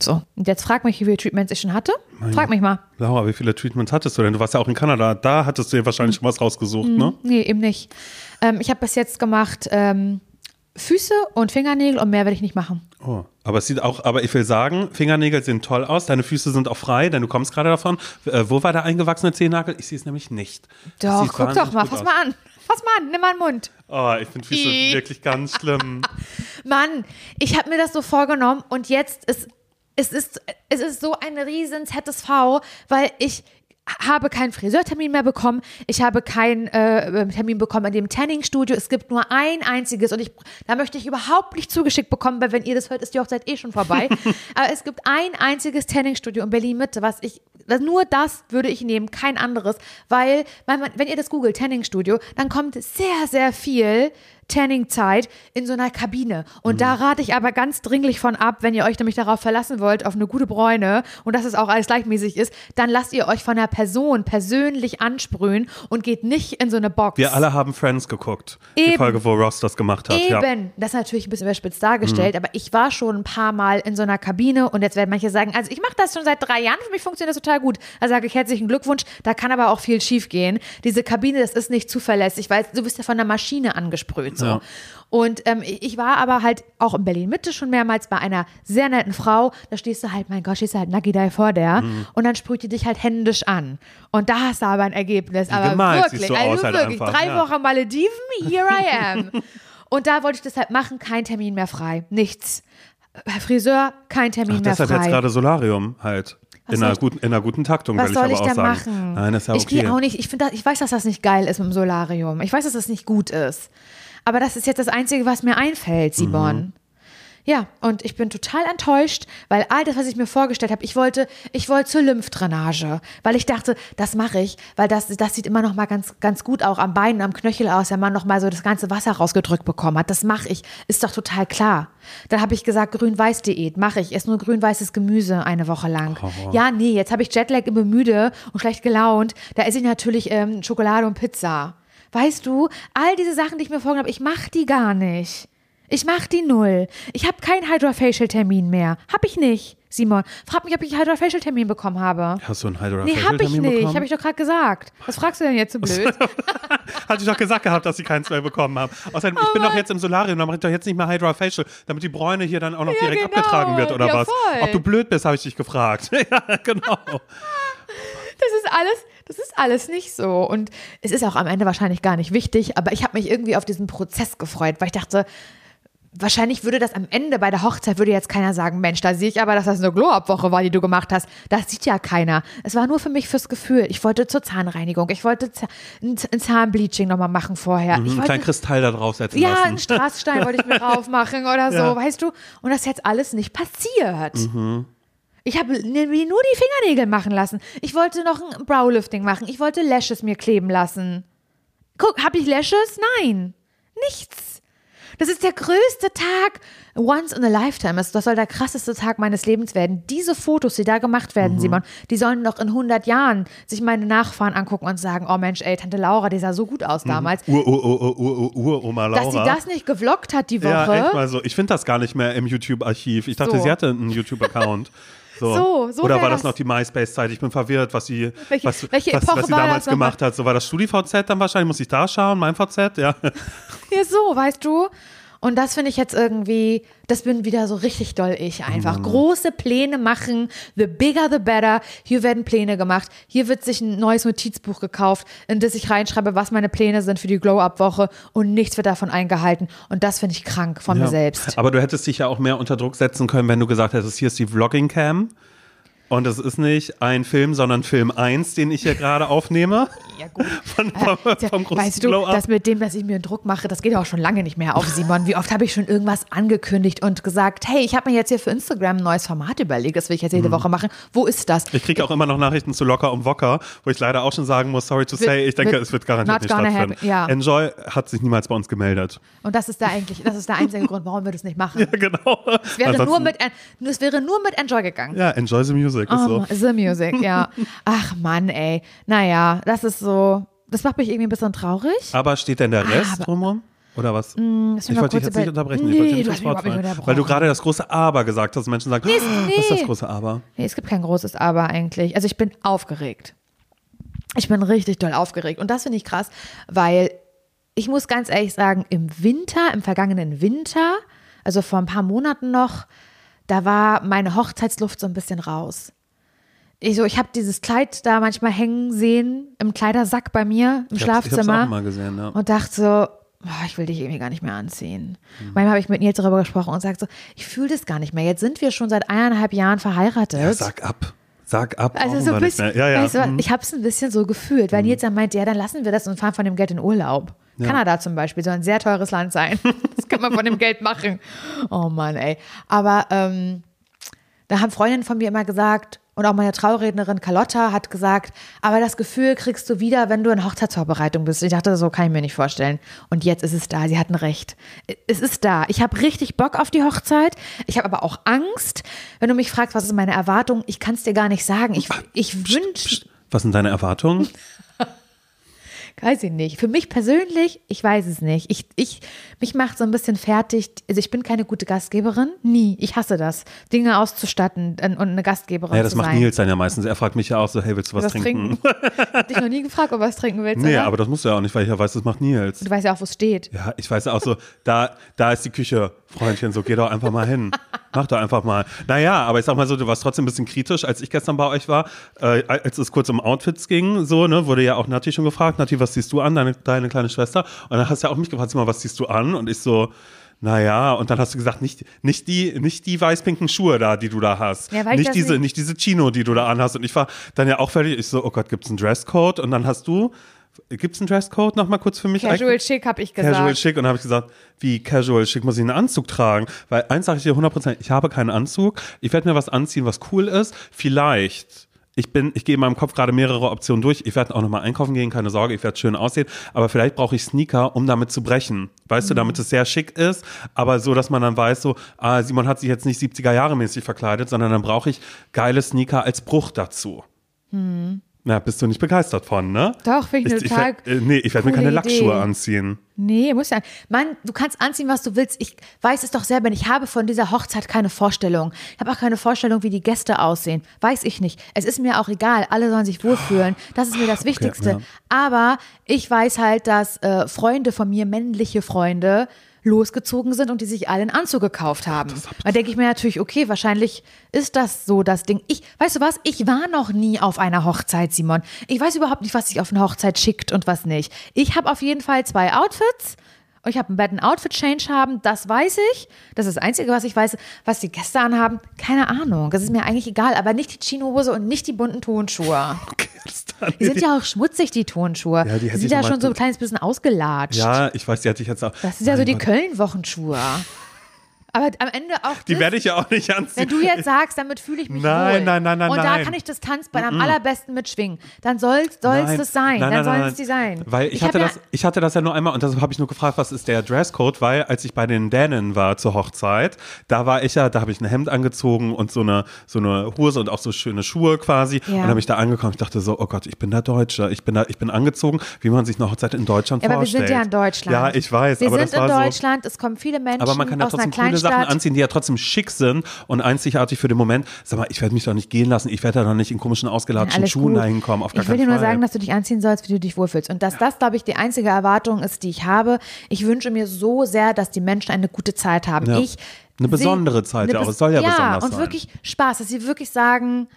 So, und jetzt frag mich, wie viele Treatments ich schon hatte. Frag mich mal. Laura, wie viele Treatments hattest du denn? Du warst ja auch in Kanada. Da hattest du dir wahrscheinlich schon was rausgesucht, ne? Nee, eben nicht. Ähm, ich habe bis jetzt gemacht ähm, Füße und Fingernägel und mehr werde ich nicht machen. Oh, aber es sieht auch, aber ich will sagen, Fingernägel sehen toll aus, deine Füße sind auch frei, denn du kommst gerade davon. Äh, wo war der eingewachsene Zehennagel? Ich sehe es nämlich nicht. Doch, guck doch mal, fass aus. mal an. Fass mal an, nimm mal einen Mund. Oh, ich finde Füße I. wirklich ganz schlimm. Mann, ich habe mir das so vorgenommen und jetzt ist es ist es ist so ein riesen ZSV, weil ich habe keinen Friseurtermin mehr bekommen. Ich habe keinen äh, Termin bekommen in dem Tanning-Studio. Es gibt nur ein einziges und ich, da möchte ich überhaupt nicht zugeschickt bekommen, weil wenn ihr das hört, ist die Hochzeit eh schon vorbei. Aber es gibt ein einziges Tanning-Studio in Berlin-Mitte, was ich, nur das würde ich nehmen, kein anderes, weil, wenn ihr das googelt, Tanning-Studio, dann kommt sehr, sehr viel Tanning-Zeit in so einer Kabine. Und da rate ich aber ganz dringlich von ab, wenn ihr euch nämlich darauf verlassen wollt, auf eine gute Bräune und dass es auch alles gleichmäßig ist, dann lasst ihr euch von der Person persönlich ansprühen und geht nicht in so eine Box. Wir alle haben Friends geguckt. Die Eben. Folge, wo Ross das gemacht hat. Ja. Eben, das ist natürlich ein bisschen überspitzt dargestellt, aber ich war schon ein paar Mal in so einer Kabine und jetzt werden manche sagen, also ich mache das schon seit drei Jahren, für mich funktioniert das total gut. Da sage ich herzlichen Glückwunsch, da kann aber auch viel schief gehen. Diese Kabine, das ist nicht zuverlässig, weil du bist ja von der Maschine angesprüht. So. Ja. Und ähm, ich war aber halt auch in Berlin-Mitte schon mehrmals bei einer sehr netten Frau. Da stehst du halt, mein Gott, stehst du halt nacki da vor der und dann sprüht die dich halt händisch an. Und da hast du aber ein Ergebnis. aber gemalt wirklich, du also aus halt wirklich, einfach, drei ja. Wochen Malediven, here I am. Und da wollte ich das halt machen, kein Termin mehr frei. Nichts. Friseur, kein Termin Ach, mehr deshalb frei. jetzt gerade Solarium halt. In einer, ich- guten, in einer guten Taktung, Was will soll ich ich aber auch sagen. machen? Nein, das ist ja Ich okay. gehe auch nicht. Ich, finde, das- ich weiß, dass das nicht geil ist mit dem Solarium. Ich weiß, dass das nicht gut ist. Aber das ist jetzt das Einzige, was mir einfällt, Simon. Mhm. Ja, und ich bin total enttäuscht, weil all das, was ich mir vorgestellt habe, ich wollte, ich wollte zur Lymphdrainage, weil ich dachte, das mache ich, weil das, das sieht immer noch mal ganz, ganz gut auch am Bein, am Knöchel aus, wenn man noch mal so das ganze Wasser rausgedrückt bekommen hat. Das mache ich, ist doch total klar. Dann habe ich gesagt, Grün-Weiß-Diät mache ich, esse nur grün-weißes Gemüse eine Woche lang. Ja, nee, jetzt habe ich Jetlag, immer müde und schlecht gelaunt. Da esse ich natürlich ähm, Schokolade und Pizza. Weißt du, all diese Sachen, die ich mir vorgenommen habe, ich mache die gar nicht. Ich mach die null. Ich habe keinen Hydrofacial-Termin mehr. Hab ich nicht, Simon. Frag mich, ob ich einen Hydrofacial-Termin bekommen habe. Hast du einen Hydra Nee, hab ich nicht. Habe ich doch gerade gesagt. Was fragst du denn jetzt so blöd? Hatte ich doch gesagt gehabt, dass sie keins mehr bekommen haben. Außerdem, Oh ich bin doch jetzt im Solarium, dann mache ich doch jetzt nicht mehr Hydra Facial, damit die Bräune hier dann auch noch Ja, direkt genau. abgetragen wird, oder Ja, was? voll. Ob du blöd bist, habe ich dich gefragt. ja, genau. Das ist alles, das ist alles nicht so. Und es ist auch am Ende wahrscheinlich gar nicht wichtig, aber ich habe mich irgendwie auf diesen Prozess gefreut, weil ich dachte, wahrscheinlich würde das am Ende bei der Hochzeit, würde jetzt keiner sagen, Mensch, da sehe ich aber, dass das eine Glow-Up-Woche war, die du gemacht hast. Das sieht ja keiner. Es war nur für mich fürs Gefühl. Ich wollte zur Zahnreinigung, ich wollte ein Zahnbleaching nochmal machen vorher. Ich Einen wollte, kleinen Kristall da draufsetzen ja, lassen. einen Straßstein wollte ich mir drauf machen oder so, Ja. weißt du? Und das ist jetzt alles nicht passiert. Mhm. Ich habe mir nur die Fingernägel machen lassen. Ich wollte noch ein Browlifting machen. Ich wollte Lashes mir kleben lassen. Guck, habe ich Lashes? Nein. Nichts. Das ist der größte Tag. Once in a lifetime. Das soll der krasseste Tag meines Lebens werden. Diese Fotos, die da gemacht werden, Mhm. Simon, die sollen noch in 100 Jahren sich meine Nachfahren angucken und sagen, oh Mensch, ey, Tante Laura, die sah so gut aus damals. Ur, Ur, Ur, Ur, Ur, Ur, Oma Laura. Dass sie das nicht gevloggt hat die Woche. Ja, echt mal so. Ich finde das gar nicht mehr im YouTube-Archiv. Ich dachte, So. sie hatte einen YouTube-Account. So. So, so Oder war das noch die MySpace-Zeit? Ich bin verwirrt, was sie, Welche- was, welche was, was sie damals gemacht hat. So war das StudiVZ dann wahrscheinlich? Muss ich da schauen? Mein VZ? Ja. Ja, so, weißt du? Und das finde ich jetzt irgendwie, das bin wieder so richtig doll ich einfach. Große Pläne machen, the bigger the better. Hier werden Pläne gemacht. Hier wird sich ein neues Notizbuch gekauft, in das ich reinschreibe, was meine Pläne sind für die Glow-Up-Woche und nichts wird davon eingehalten. Und das finde ich krank von mir Ja. selbst. Aber du hättest dich ja auch mehr unter Druck setzen können, wenn du gesagt hättest, hier ist die Vlogging-Cam. Und es ist nicht ein Film, sondern Film 1, den ich hier gerade aufnehme. Ja, gut. Von, vom, Tja, vom großen weißt du, das mit dem, dass ich mir einen Druck mache, das geht auch schon lange nicht mehr auf, Simon. Wie oft habe ich schon irgendwas angekündigt und gesagt, hey, ich habe mir jetzt hier für Instagram ein neues Format überlegt, das will ich jetzt Mhm. jede Woche machen. Wo ist das? Ich kriege auch immer noch Nachrichten zu Locker und Wocker, wo ich leider auch schon sagen muss, sorry to Wird- say, ich denke, wird es wird garantiert nicht stattfinden. ja. Enjoy hat sich niemals bei uns gemeldet. Und das ist da eigentlich, das ist der einzige Grund, warum wir das nicht machen. genau. Es wäre, nur mit, es wäre nur mit Enjoy gegangen. Ja, enjoy the music. Ist Oh, so. The Music, ja. Ach Mann, ey. Naja, das ist so, das macht mich irgendwie ein bisschen traurig. Aber steht denn der Rest Aber- drumherum? Oder was? mich ich wollte dich jetzt nicht unterbrechen. Nee, ich wollte du hast mich fallen. Weil du gerade das große Aber gesagt hast. Menschen sagen, Nee, "Ah, was ist das nee. große Aber? Nee, es gibt kein großes Aber eigentlich. Also ich bin aufgeregt. Ich bin richtig doll aufgeregt. Und das finde ich krass, weil ich muss ganz ehrlich sagen, im Winter, im vergangenen Winter, also vor ein paar Monaten noch, da war meine Hochzeitsluft so ein bisschen raus. Ich so, ich habe dieses Kleid da manchmal hängen sehen im Kleidersack bei mir im Ich hab's- ich hab's Schlafzimmer auch mal gesehen, ja. und dachte so, boah, ich will dich irgendwie gar nicht mehr anziehen. Manchmal habe ich mit Nils darüber gesprochen und sagt so, ich fühle das gar nicht mehr. Jetzt sind wir schon seit eineinhalb Jahren verheiratet. Ja, sag ab. Sag ab. Also so ein bisschen. Ja, ja. was, mhm. ich habe es ein bisschen so gefühlt, weil Nils dann meint, ja, dann lassen wir das und fahren von dem Geld in Urlaub. Kanada zum Beispiel soll ein sehr teures Land sein. Das kann man von dem Geld machen. Oh Mann, ey. Aber ähm, da haben Freundinnen von mir immer gesagt, und auch meine Traurednerin Carlotta hat gesagt, aber das Gefühl kriegst du wieder, wenn du in Hochzeitsvorbereitung bist. Ich dachte, so kann ich mir nicht vorstellen. Und jetzt ist es da. Sie hatten recht. Es ist da. Ich habe richtig Bock auf die Hochzeit. Ich habe aber auch Angst. Wenn du mich fragst, was ist meine Erwartung, ich kann es dir gar nicht sagen. Ich, ich wünsche, Was sind deine Erwartungen? weiß ich nicht. Für mich persönlich, ich weiß es nicht. Ich, ich, mich macht so ein bisschen fertig. Also ich bin keine gute Gastgeberin. Nie. Ich hasse das. Dinge auszustatten und eine Gastgeberin Ja, das zu macht sein. Nils dann ja meistens. Er fragt mich ja auch so, hey, willst du was, was trinken? trinken. Hab dich noch nie gefragt, ob du was trinken willst. Nee, oder? aber das musst du ja auch nicht, weil ich ja weiß, das macht Nils. du weißt ja auch, wo es steht. Ja, ich weiß ja auch so, da, da ist die Küche, Freundchen, so geh doch einfach mal hin. Mach doch einfach mal. Naja, aber ich sag mal so, du warst trotzdem ein bisschen kritisch, als ich gestern bei euch war, äh, als es kurz um Outfits ging, so, ne, wurde ja auch Nati schon gefragt, Nati, was siehst du an, deine, deine kleine Schwester? Und dann hast du ja auch mich gefragt, mal, was siehst du an? Und ich so, naja, und dann hast du gesagt, nicht, nicht die, nicht die weiß-pinken Schuhe da, die du da hast. Ja, nicht diese, nicht- nicht diese Chino, die du da anhast. Und ich war dann ja auch fertig, ich so, oh Gott, gibt's einen Dresscode? Und dann hast du, gibt's einen Dresscode noch mal kurz für mich? Casual Chic, habe ich gesagt. Casual Chic und dann habe ich gesagt, wie Casual Chic muss ich einen Anzug tragen? Weil eins sage ich dir 100%, ich habe keinen Anzug. Ich werde mir was anziehen, was cool ist. Vielleicht. Ich bin, ich gehe in meinem Kopf gerade mehrere Optionen durch. Ich werde auch nochmal einkaufen gehen, keine Sorge, ich werde schön aussehen. Aber vielleicht brauche ich Sneaker, um damit zu brechen. Weißt du, damit es sehr schick ist, aber so, dass man dann weiß, so, ah, Simon hat sich jetzt nicht 70er Jahre mäßig verkleidet, sondern dann brauche ich geile Sneaker als Bruch dazu. Na, bist du nicht begeistert von, ne? Doch, finde ich ich, total werd- äh, Nee, ich werde mir keine Lackschuhe Idee. anziehen. Nee, muss ja. Mann, du kannst anziehen, was du willst. Ich weiß es doch selber. Ich habe von dieser Hochzeit keine Vorstellung. Ich habe auch keine Vorstellung, wie die Gäste aussehen. Weiß ich nicht. Es ist mir auch egal. Alle sollen sich wohlfühlen. Das ist mir das Wichtigste. ja. Aber ich weiß halt, dass äh, Freunde von mir, männliche Freunde, losgezogen sind und die sich alle einen Anzug gekauft haben. Da denke ich mir natürlich, okay, wahrscheinlich ist das so das Ding. Ich, weißt du was? Ich war noch nie auf einer Hochzeit, Simon. Ich weiß überhaupt nicht, was sich auf eine Hochzeit schickt und was nicht. Ich habe auf jeden Fall zwei Outfits. Ich habe einen betten Outfit-Change haben, das weiß ich. Das ist das Einzige, was ich weiß. Was die Gäste anhaben, keine Ahnung. Das ist mir eigentlich egal. Aber nicht die Chino-Hose und nicht die bunten Tonschuhe. Die sind ja auch schmutzig, die Tonschuhe. Ja, die sind ja schon so ein kleines bisschen ausgelatscht. Ja, ich weiß, die hatte ich jetzt auch. Das ist ja so die. Köln-Wochenschuhe. Aber am Ende auch Die das, werde ich ja auch nicht anziehen. wenn du jetzt sagst, damit fühle ich mich Nein, wohl. nein, nein, nein, Und da nein. kann ich das Tanzbein am allerbesten mitschwingen. Dann soll es das sein. nein, dann nein, soll es die sein. Weil ich, hab hatte ja- das, ich hatte das ja nur einmal und deshalb habe ich nur gefragt, was ist der Dresscode, weil als ich bei den Dänen war zur Hochzeit, da war ich ja, da habe ich ein Hemd angezogen und so eine, so eine Hose und auch so schöne Schuhe quasi Ja. und dann habe ich da angekommen, ich dachte so, oh Gott, ich bin der Deutsche, ich bin da, ich bin angezogen, wie man sich eine Hochzeit in Deutschland Ja, aber wir vorstellt. sind ja in Deutschland. Ja, ich weiß, Wir aber sind das war in so. Deutschland, es kommen viele Menschen Aber man kann ja aus einer trotzdem coole Sachen anziehen, die ja trotzdem schick sind und einzigartig für den Moment. Sag mal, ich werde mich doch nicht gehen lassen. Ich werde da doch nicht in komischen ausgelatschten Alles Schuhen gut. dahin kommen. Auf gar ich will dir nur Fall. sagen, dass du dich anziehen sollst, wie du dich wohlfühlst. Und dass das, glaube ich, die einzige Erwartung ist, die ich habe. Ich wünsche mir so sehr, dass die Menschen eine gute Zeit haben. Ja. Ich Eine besondere Zeit, ja, aber es soll ja besonders und sein. wirklich Spaß, dass sie wirklich sagen,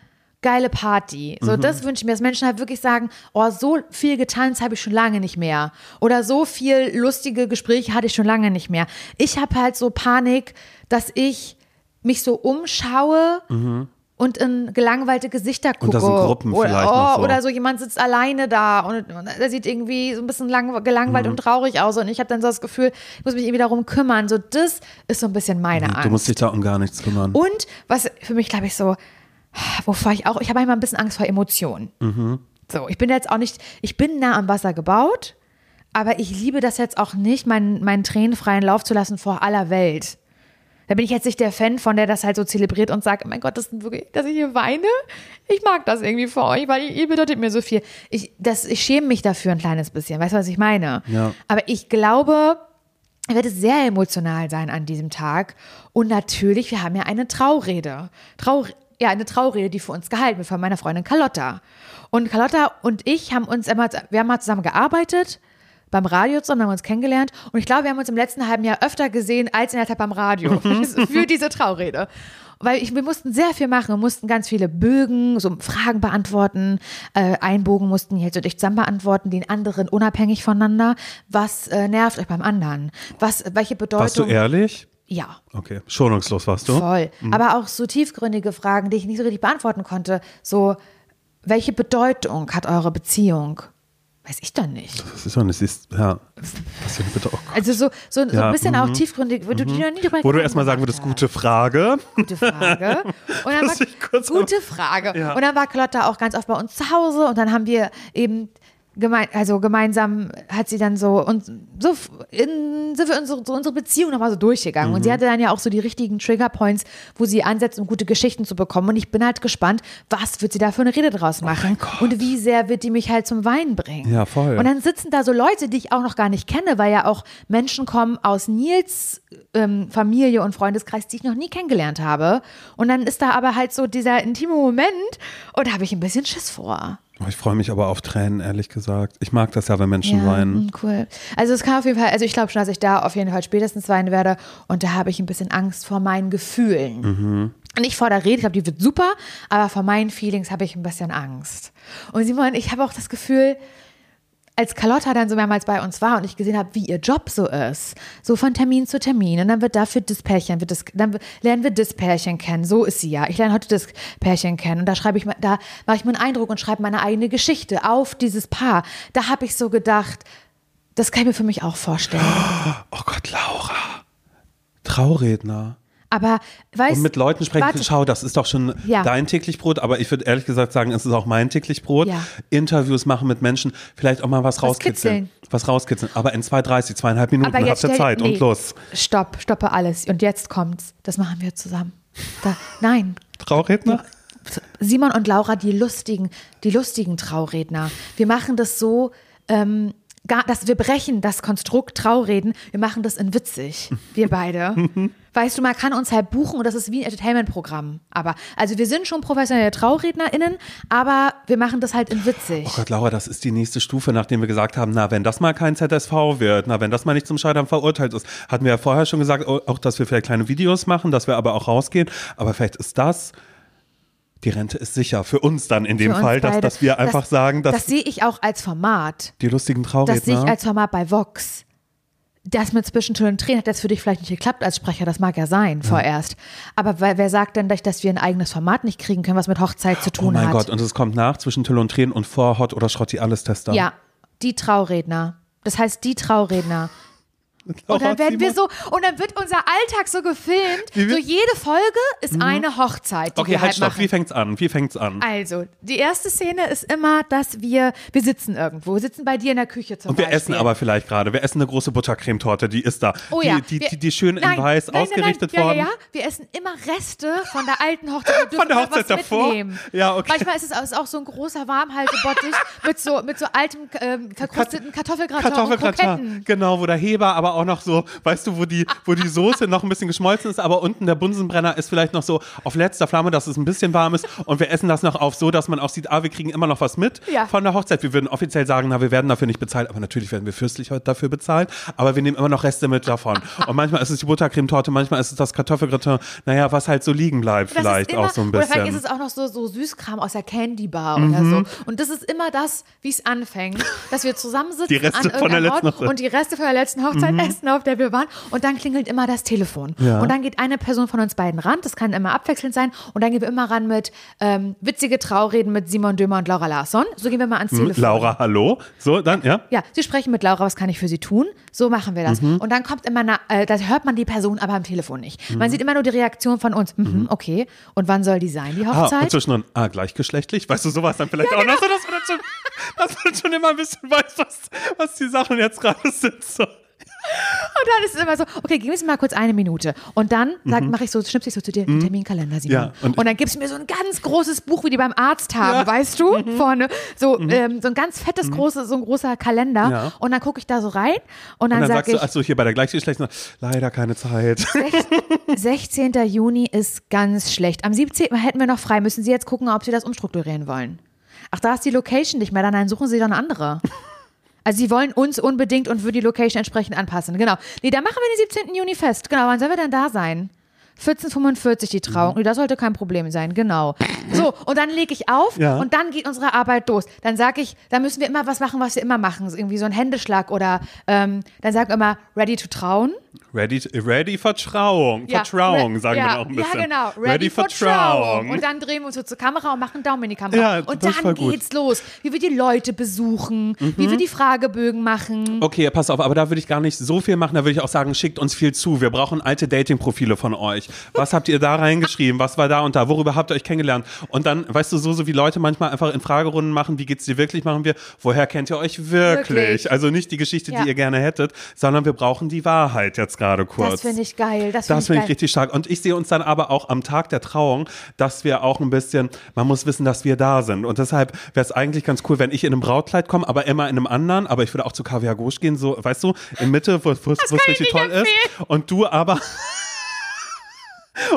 geile Party. So, Mhm. das wünsche ich mir, dass Menschen halt wirklich sagen, oh, so viel getanzt habe ich schon lange nicht mehr. Oder so viel lustige Gespräche hatte ich schon lange nicht mehr. Ich habe halt so Panik, dass ich mich so umschaue und in gelangweilte Gesichter gucke. Mhm. Und da sind Gruppen oder, vielleicht oh, so. Oder so jemand sitzt alleine da und, und der sieht irgendwie so ein bisschen lang, gelangweilt Mhm. und traurig aus und ich habe dann so das Gefühl, ich muss mich irgendwie darum kümmern. So, das ist so ein bisschen meine Angst. Du musst dich da um gar nichts kümmern. Und was für mich, glaube ich, so, wovor ich auch, ich habe manchmal ein bisschen Angst vor Emotionen. So, ich bin jetzt auch nicht, ich bin nah am Wasser gebaut, aber ich liebe das jetzt auch nicht, meinen, meinen Tränen freien Lauf zu lassen vor aller Welt. Da bin ich jetzt nicht der Fan von, der das halt so zelebriert und sagt, oh mein Gott, das ist wirklich, dass ich hier weine. Ich mag das irgendwie für euch, weil ihr, bedeutet mir so viel. Ich, das, ich schäme mich dafür ein kleines bisschen. Weißt du, was ich meine? Ja. Aber ich glaube, er wird sehr emotional sein an diesem Tag. Und natürlich, wir haben ja eine Traurede. Trau ja, eine Traurede, die für uns gehalten wird von meiner Freundin Carlotta. Und Carlotta und ich haben uns immer, wir haben mal zusammen gearbeitet beim Radio zusammen, haben uns kennengelernt. Und ich glaube, wir haben uns im letzten halben Jahr öfter gesehen als in der Zeit beim Radio für diese Traurede. Weil ich, wir mussten sehr viel machen. Wir mussten ganz viele Bögen, so Fragen beantworten. Äh, ein Bogen mussten halt so durch zusammen beantworten, den anderen unabhängig voneinander. Was äh, nervt euch beim anderen? Was, welche Bedeutung? Warst du ehrlich? Ja, Okay, schonungslos warst du. voll. Aber auch so tiefgründige Fragen, die ich nicht so richtig beantworten konnte. So, welche Bedeutung hat eure Beziehung? Weiß ich doch nicht. Das ist doch nicht, siehst, ja. Was denn bitte auch. Also so, so, so Ja, ein bisschen mhm. auch tiefgründig, wo du dir noch nie drüber Wo du erstmal sagen würdest, gute Frage. Gute Frage. Und dann war, gute Frage. Ja. Und dann war Carlotta auch ganz oft bei uns zu Hause und dann haben wir eben gemein, also gemeinsam hat sie dann so und so in, sind wir unsere, so unsere Beziehung nochmal so durchgegangen. Und sie hatte dann ja auch so die richtigen Triggerpoints, wo sie ansetzt, um gute Geschichten zu bekommen. Und ich bin halt gespannt, was wird sie da für eine Rede draus machen und wie sehr wird die mich halt zum Weinen bringen. Ja, voll. Und dann sitzen da so Leute, die ich auch noch gar nicht kenne, weil ja auch Menschen kommen aus Nils ähm, Familie und Freundeskreis, die ich noch nie kennengelernt habe. Und dann ist da aber halt so dieser intime Moment und da habe ich ein bisschen Schiss vor. Oh, Ich freue mich aber auf Tränen, ehrlich gesagt. Ich mag das ja, wenn Menschen weinen. mm, cool. Also es kann auf jeden Fall, also ich glaube schon, dass ich da auf jeden Fall spätestens weinen werde und da habe ich ein bisschen Angst vor meinen Gefühlen. Mhm. Nicht vor der Rede, ich glaube, die wird super, aber vor meinen Feelings habe ich ein bisschen Angst. Und Simon, ich habe auch das Gefühl, als Carlotta dann so mehrmals bei uns war und ich gesehen habe, wie ihr Job so ist, so von Termin zu Termin und dann wird dafür das Pärchen, wird das, dann lernen wir das Pärchen kennen, so ist sie ja. Ich lerne heute das Pärchen kennen und da schreibe ich, da mache ich mir einen Eindruck und schreibe meine eigene Geschichte auf dieses Paar. Da habe ich so gedacht, das kann ich mir für mich auch vorstellen. Oh Gott, Laura. Trauredner. Aber weißt Und mit Leuten sprechen, warte, schau, das ist doch schon Ja. dein täglich Brot, aber ich würde ehrlich gesagt sagen, es ist auch mein täglich Brot. Ja. Interviews machen mit Menschen, vielleicht auch mal was, rauskitzeln. kitzeln. Was rauskitzeln. Aber in 2,30, zweieinhalb Minuten habt ihr Zeit nee, und los. Stopp, stoppe alles. Und jetzt kommt's. Das machen wir zusammen. Da, nein, Trauredner? Simon und Laura, die lustigen, die lustigen Trauredner. Wir machen das so, ähm, gar, dass wir brechen das Konstrukt Traureden. Wir machen das in witzig, wir beide. weißt du, man kann uns halt buchen und das ist wie ein Entertainment-Programm. Aber, also wir sind schon professionelle TraurednerInnen, aber wir machen das halt in witzig. Oh Gott, Laura, das ist die nächste Stufe, nachdem wir gesagt haben, na, wenn das mal kein ZSV wird, na, wenn das mal nicht zum Scheitern verurteilt ist, hatten wir ja vorher schon gesagt, oh, auch, dass wir vielleicht kleine Videos machen, dass wir aber auch rausgehen. Aber vielleicht ist das, die Rente ist sicher für uns dann in dem Fall, dass, dass wir einfach das, sagen, dass Das sehe ich auch als Format. die lustigen Das sehe ich Trauredner. als Format bei Vox. Das mit Zwischentür und Tränen hat das für dich vielleicht nicht geklappt als Sprecher, das mag ja sein, vorerst. Aber wer, sagt denn, dass wir ein eigenes Format nicht kriegen können, was mit Hochzeit zu Oh tun mein hat? Gott, und es kommt nach zwischen Tüll und Tränen und vor Hot oder Schrotti alles Tester. Ja, die Trauredner. Das heißt, die Trauredner. Und dann werden wir so, und dann wird unser Alltag so gefilmt. So jede Folge ist eine Hochzeit. Okay, halt halt stopp. Wie fängt's an? Wie fängt's an? Also, die erste Szene ist immer, dass wir, wir sitzen irgendwo, wir sitzen bei dir in der Küche zum Und wir Beispiel. essen aber vielleicht gerade. Wir essen eine große Buttercremetorte, die ist da. Oh die, ja. die, wir- die, die schön nein, in weiß nein, ausgerichtet nein, nein. worden. Ja, ja, ja. Wir essen immer Reste von der alten Hochzeit. Von der mal Hochzeit davor? Mitnehmen. Ja, okay. Manchmal ist es auch, so ein großer Warmhaltebottich mit so, mit so altem, ähm, verkrusteten Kartoffelgratin Kartoffelgratin, genau, wo der Heber aber auch noch so, weißt du, wo die, wo die Soße noch ein bisschen geschmolzen ist, aber unten der Bunsenbrenner ist vielleicht noch so auf letzter Flamme, dass es ein bisschen warm ist und wir essen das noch auf so, dass man auch sieht, ah, wir kriegen immer noch was mit Ja. von der Hochzeit. Wir würden offiziell sagen, na, wir werden dafür nicht bezahlt, aber natürlich werden wir fürstlich heute dafür bezahlt, aber wir nehmen immer noch Reste mit davon. Und manchmal ist es die Buttercremetorte, manchmal ist es das Kartoffelgratin, naja, was halt so liegen bleibt Das vielleicht immer, auch so ein Oder vielleicht bisschen. ist es auch noch so, so Süßkram aus der Candy Bar oder Mhm. so. Und das ist immer das, wie es anfängt, dass wir zusammensitzen Die Reste an von der letzten Ort Hochzeit. und die Reste von der letzten Hochzeit essen, auf der wir waren. Und dann klingelt immer das Telefon. Ja. Und dann geht eine Person von uns beiden ran. Das kann immer abwechselnd sein. Und dann gehen wir immer ran mit ähm, witzige Traureden mit Simon Dömer und Laura Larsson. So gehen wir mal ans Telefon. Hm, Laura, hallo? So, dann, ja? Ja, Sie sprechen mit Laura, was kann ich für Sie tun? So machen wir das. Mhm. Und dann kommt immer, na, äh, da hört man die Person aber am Telefon nicht. Man sieht immer nur die Reaktion von uns. Mhm, okay. Und wann soll die sein, die Ah, Hochzeit? und zwischendrin, ah, gleichgeschlechtlich? Weißt du, sowas dann vielleicht auch noch so, dass man schon, dass man schon immer ein bisschen weiß, was, was die Sachen jetzt gerade sind. So. Und dann ist es immer so, okay, gib mir mal kurz eine Minute. Und dann sag, mache ich so, schnipse ich so zu dir den Terminkalender, Simon. Mhm. Ja, und- und, dann gibst du mir so ein ganz großes Buch, wie die beim Arzt haben, Ja. Mhm. weißt du, vorne. So, ähm, so ein ganz fettes, großes, so ein großer Kalender. Ja. Und dann gucke ich da so rein und dann, Und dann sag sagst ich, du, achso, hier bei der Gleichgeschlechtlichen, leider keine Zeit. 16. Juni ist ganz schlecht. Am 17. hätten wir noch frei. Müssen Sie jetzt gucken, ob Sie das umstrukturieren wollen. Ach, da ist die Location nicht mehr. Dann nein, suchen Sie doch eine andere. Also Sie wollen uns unbedingt und würden die Location entsprechend anpassen. Genau. Nee, dann machen wir den 17. Juni fest. Genau, wann sollen wir denn da sein? 1445 die Trauung. Nee, das sollte kein Problem sein, genau. So, und dann lege ich auf Ja. und dann geht unsere Arbeit los. Dann sage ich, da müssen wir immer was machen, was wir immer machen. Irgendwie so ein Händeschlag oder ähm, dann sagen wir immer, ready to trauen. Ready, ready for Trauung. Ja, Vertrauung, sagen ja, wir auch ein bisschen. Ja, genau. Ready, for, Trauung. Und dann drehen wir uns so zur Kamera und machen Daumen in die Kamera. Ja, und dann gut. geht's los. Wie wir die Leute besuchen, wie wir die Fragebögen machen. Okay, pass auf, aber da würde ich gar nicht so viel machen. Da würde ich auch sagen, schickt uns viel zu. Wir brauchen alte Dating-Profile von euch. Was habt ihr da reingeschrieben? Was war da und da? Worüber habt ihr euch kennengelernt? Und dann, weißt du, so, so wie Leute manchmal einfach in Fragerunden machen, wie geht's dir wirklich, machen wir, woher kennt ihr euch wirklich? Wirklich. Also nicht die Geschichte, die ihr gerne hättet, sondern wir brauchen die Wahrheit jetzt gerade kurz. Das finde ich geil. Das, finde finde ich richtig stark. Und ich sehe uns dann aber auch am Tag der Trauung, dass wir auch ein bisschen, man muss wissen, dass wir da sind. Und deshalb wäre es eigentlich ganz cool, wenn ich in einem Brautkleid komme, aber immer in einem anderen. Aber ich würde auch zu Kaviar Gauche gehen, so, weißt du, in Mitte, wo es richtig toll ist. Und du aber.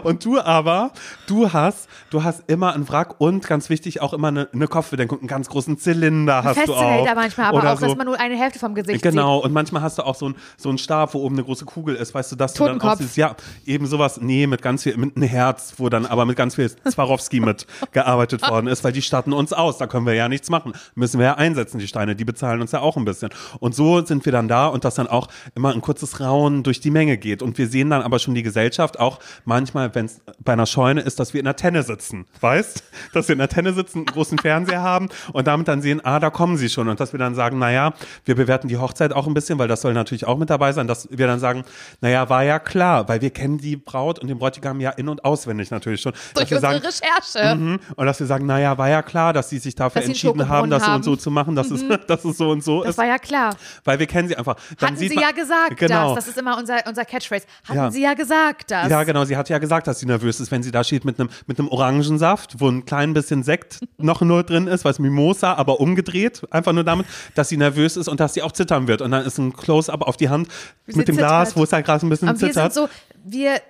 Und du aber, du hast, du hast immer einen Wrack und ganz wichtig auch immer eine, eine Kopfbedeckung, einen ganz großen Zylinder hast du auch. Fascinator manchmal, aber Oder auch, dass so. man nur eine Hälfte vom Gesicht Genau, und manchmal hast du auch so einen so einen Stab, wo oben eine große Kugel ist, weißt du, dass du dann auch Totenkopf. siehst, ja, eben sowas, nee, mit ganz viel, mit einem Herz, wo dann aber mit ganz viel Swarovski mit gearbeitet worden ist, weil die statten uns aus, da können wir ja nichts machen. Müssen wir ja einsetzen, die Steine, die bezahlen uns ja auch ein bisschen. Und so sind wir dann da und dass dann auch immer ein kurzes Raunen durch die Menge geht. Und wir sehen dann aber schon die Gesellschaft auch manchmal, wenn es bei einer Scheune ist, dass wir in der Tenne sitzen, weißt? Dass wir in der Tenne sitzen, einen großen Fernseher haben und damit dann sehen, ah, da kommen sie schon. Und dass wir dann sagen, naja, wir bewerten die Hochzeit auch ein bisschen, weil das soll natürlich auch mit dabei sein, dass wir dann sagen, naja, war ja klar, weil wir kennen die Braut und den Bräutigam ja in- und auswendig natürlich schon. Durch dass wir unsere sagen, Recherche. Mhm. Und dass wir sagen, naja, war ja klar, dass sie sich dafür Dass entschieden haben, das so und so zu machen, dass, es, dass es so und so Das ist. war ja klar. Weil wir kennen sie einfach. Dann Hatten Sie man, ja gesagt, genau. das. Das ist immer unser, unser Catchphrase. Hatten Ja. Sie ja gesagt, das. Ja, genau. Sie hat ja gesagt, dass sie nervös ist, wenn sie da steht mit einem mit einem Orangensaft, wo ein klein bisschen Sekt noch nur drin ist, was Mimosa, aber umgedreht. Einfach nur damit, dass sie nervös ist und dass sie auch zittern wird. Und dann ist ein Close-up auf die Hand mit dem Glas, zittert. wo es halt gerade ein bisschen wir zittert. sind so, wir, wir,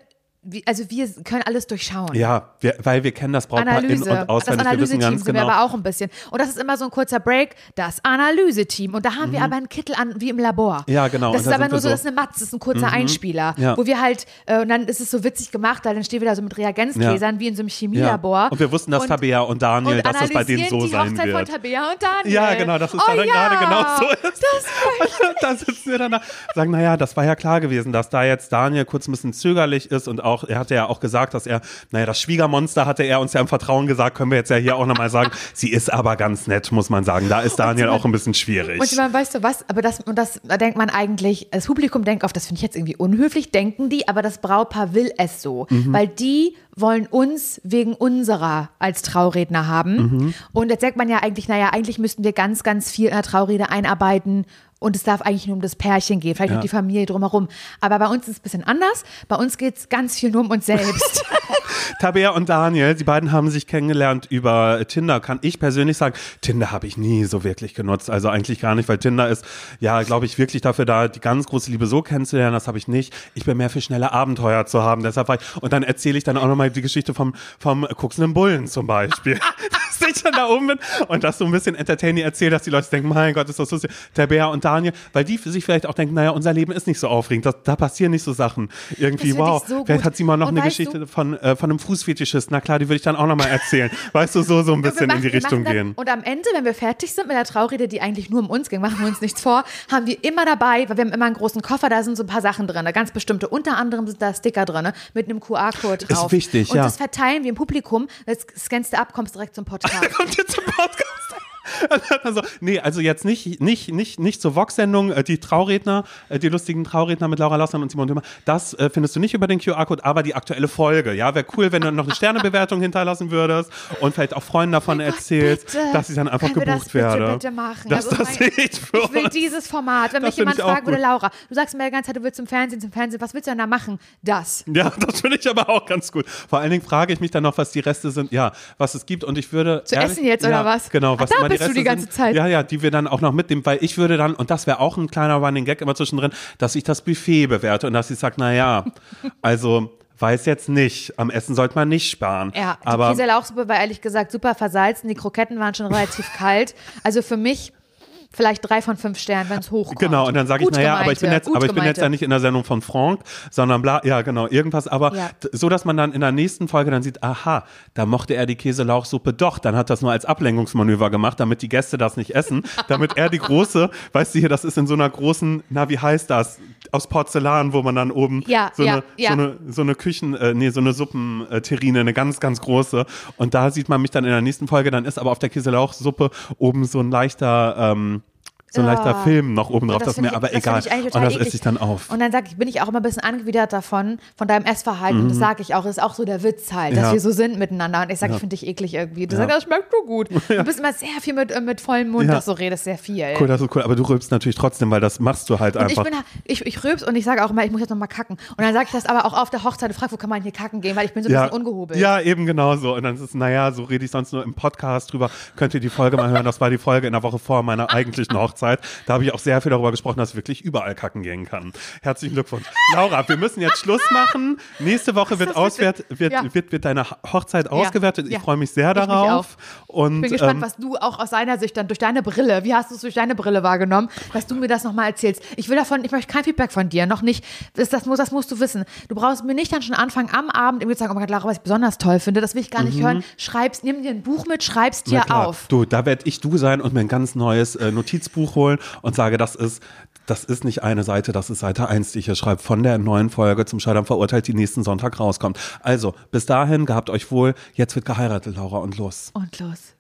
also wir können alles durchschauen. ja, wir, weil wir kennen das Brautpaar in Analyse. und auswendig. das Wir wissen Analyse-Team sind wir genau. aber auch ein bisschen. Und das ist immer so ein kurzer Break, das Analyse-Team. Und da haben wir aber einen Kittel an, wie im Labor. Mhm. Ja, genau. Das Und ist da aber nur wir so. Mhm. das ist eine Matz, das ist ein kurzer Einspieler. Ja. Wo wir halt, äh, und dann ist es so witzig gemacht, weil dann stehen wir da so mit Reagenzgläsern, wie in so einem Chemielabor. Ja. Und wir wussten, dass Und- Tabea und Daniel, und dass das bei denen so analysieren sein die Hochzeit wird. von Tabea und Daniel. Ja, genau, dass es oh, da dann ja. gerade genau so ist. Das da sitzen wir dann da, sagen, naja, das war ja klar gewesen, dass da jetzt Daniel kurz ein bisschen zögerlich ist und auch auch, er hatte ja auch gesagt, dass er, naja, das Schwiegermonster hatte er uns ja im Vertrauen gesagt, können wir jetzt ja hier auch nochmal sagen. Sie ist aber ganz nett, muss man sagen. Da ist Daniel auch ein bisschen schwierig. Und man, weißt du was, aber das, und das da denkt man eigentlich, das Publikum denkt oft, das finde ich jetzt irgendwie unhöflich, denken die, aber das Brautpaar will es so. Mhm. Weil die wollen uns wegen unserer als Trauredner haben. Mhm. Und jetzt sagt man ja eigentlich, naja, eigentlich müssten wir ganz, ganz viel in der Traurede einarbeiten. Und es darf eigentlich nur um das Pärchen gehen, vielleicht Ja. um die Familie drumherum. Aber bei uns ist es ein bisschen anders. Bei uns geht es ganz viel nur um uns selbst. Tabea und Daniel, die beiden haben sich kennengelernt über Tinder. Kann ich persönlich sagen, Tinder habe ich nie so wirklich genutzt. Also eigentlich gar nicht, weil Tinder ist, ja, glaube ich, wirklich dafür da, die ganz große Liebe so kennenzulernen. Das habe ich nicht. Ich bin mehr für schnelle Abenteuer zu haben. Deshalb war ich, und dann erzähle ich dann auch nochmal die Geschichte vom, vom gucksenden Bullen zum Beispiel. dass ich dann da oben bin und das so ein bisschen entertaining erzähle, dass die Leute denken, mein Gott, ist das lustig. Tabea und Daniel, weil die sich vielleicht auch denken, naja, unser Leben ist nicht so aufregend. Das, da passieren nicht so Sachen. Irgendwie, wow. so vielleicht hat sie mal noch Und eine Geschichte du- von, äh, von einem Fußfetischist. Na klar, die würde ich dann auch nochmal erzählen. weißt du, so, so ein bisschen in die machen- Richtung machen dann- gehen. Und am Ende, wenn wir fertig sind mit der Traurede, die eigentlich nur um uns ging, machen wir uns nichts vor, haben wir immer dabei, weil wir haben immer einen großen Koffer, da sind so ein paar Sachen drin, ganz bestimmte. Unter anderem sind da Sticker drin, mit einem QR-Code drauf. wichtig, Und ja. das verteilen wir im Publikum. Das scannst du ab, kommst direkt zum Podcast. Kommt jetzt zum Podcast. Also, nee, also jetzt nicht, nicht, nicht, nicht zur Vox-Sendung, äh, die Trauredner, äh, die lustigen Trauredner mit Laura Lassmann und Simon Dümmer. Das äh, findest du nicht über den QR-Code, aber die aktuelle Folge. Ja, wäre cool, wenn du noch eine Sternebewertung hinterlassen würdest und vielleicht auch Freunden davon erzählst, Bitte. dass ich dann einfach Können wir gebucht das bitte, werde. bitte machen? Das, Also das sehe ich Ich will dieses Format. Wenn Das mich jemand fragen würde. Laura, du sagst mir die ganze Zeit, du willst zum Fernsehen, zum Fernsehen, was willst du denn da machen? Das. Ja, das finde ich aber auch ganz gut. Vor allen Dingen frage ich mich dann noch, was die Reste sind, ja, was es gibt. Und ich würde. Zu essen jetzt, oder ja, was? Genau, Ach, was da immer die du die ganze sind. Zeit. Ja, ja, die wir dann auch noch mitnehmen, weil ich würde dann, und das wäre auch ein kleiner Running Gag immer zwischendrin, dass ich das Buffet bewerte und dass ich sage, naja, also. Weiß jetzt nicht. Am Essen sollte man nicht sparen. Ja, die aber Käselauchsuppe war ehrlich gesagt super versalzen. Die Kroketten waren schon relativ kalt. Also für mich vielleicht drei von fünf Sternen, wenn es hochkommt. Genau, und dann sage ich, Gut naja, aber ich bin jetzt, aber ich bin jetzt ja nicht in der Sendung von Frank, sondern bla, ja, genau, irgendwas, aber Ja. so, dass man dann in der nächsten Folge dann sieht, aha, da mochte er die Käselauchsuppe doch, dann hat das nur als Ablenkungsmanöver gemacht, damit die Gäste das nicht essen, damit er die große, weißt du hier, das ist in so einer großen, na, wie heißt das, aus Porzellan, wo man dann oben Ja, so, ja, eine, ja. so eine, so eine Küchen, äh, nee, so eine Suppenterrine, eine ganz, ganz große und da sieht man mich dann in der nächsten Folge, dann ist aber auf der Käselauchsuppe oben so ein leichter, ähm, so ein leichter Ja. Film noch oben drauf, Und das, find mir ich- aber das egal. ich Und das esse ich dann auf. Und dann sag ich, bin ich auch immer ein bisschen angewidert davon, von deinem Essverhalten. Und das sage ich auch. Das ist auch so der Witz halt, dass Mhm. Ja. wir so sind miteinander. Und ich sage, ich finde dich eklig irgendwie. Du Ja. sagst, das schmeckt so gut. Du bist immer sehr viel mit, äh, mit vollem Mund, Ja. dass du redest, sehr viel. Cool, das ist cool. Aber du rülpst natürlich trotzdem, weil das machst du halt Und ich, einfach. bin, ich, ich rülps und ich sage auch immer, ich muss jetzt noch mal kacken. Und dann sage ich das aber auch auf der Hochzeit. Du fragst, wo kann man hier kacken gehen? Weil ich bin so ein ja, bisschen ungehobelt. ja, eben genau so. Und dann ist es, naja, so rede ich sonst nur im Podcast drüber. Könnt ihr die Folge mal hören. Das war die Folge in der Woche vor meiner eigentlichen Hochzeit. Da habe ich auch sehr viel darüber gesprochen, dass ich wirklich überall kacken gehen kann. Herzlichen Glückwunsch. Laura, wir müssen jetzt Schluss machen. Nächste Woche wird, auswert, wird, Ja. wird, wird deine Hochzeit ausgewertet. Ich freue mich sehr Ich darauf. Und, Ich bin gespannt, ähm, was du auch aus seiner Sicht dann durch deine Brille, wie hast du es durch deine Brille wahrgenommen, dass du mir das nochmal erzählst. Ich will davon, ich möchte kein Feedback von dir, noch nicht. Das, das, muss, das musst du wissen. Du brauchst mir nicht dann schon anfangen, am Abend irgendwie zu sagen, oh mein Gott, Lara, was ich besonders toll finde, das will ich gar nicht hören. Schreib's, nimm dir ein Buch mit, schreib's dir Mhm. Auf. Du, da werde ich du sein und mir ein ganz neues äh, Notizbuch holen und sage, das ist, das ist nicht eine Seite, das ist Seite 1, die ich hier schreibe, von der neuen Folge zum Scheitern verurteilt, die nächsten Sonntag rauskommt. Also, bis dahin, gehabt euch wohl. Jetzt wird geheiratet, Laura, und los. Und los.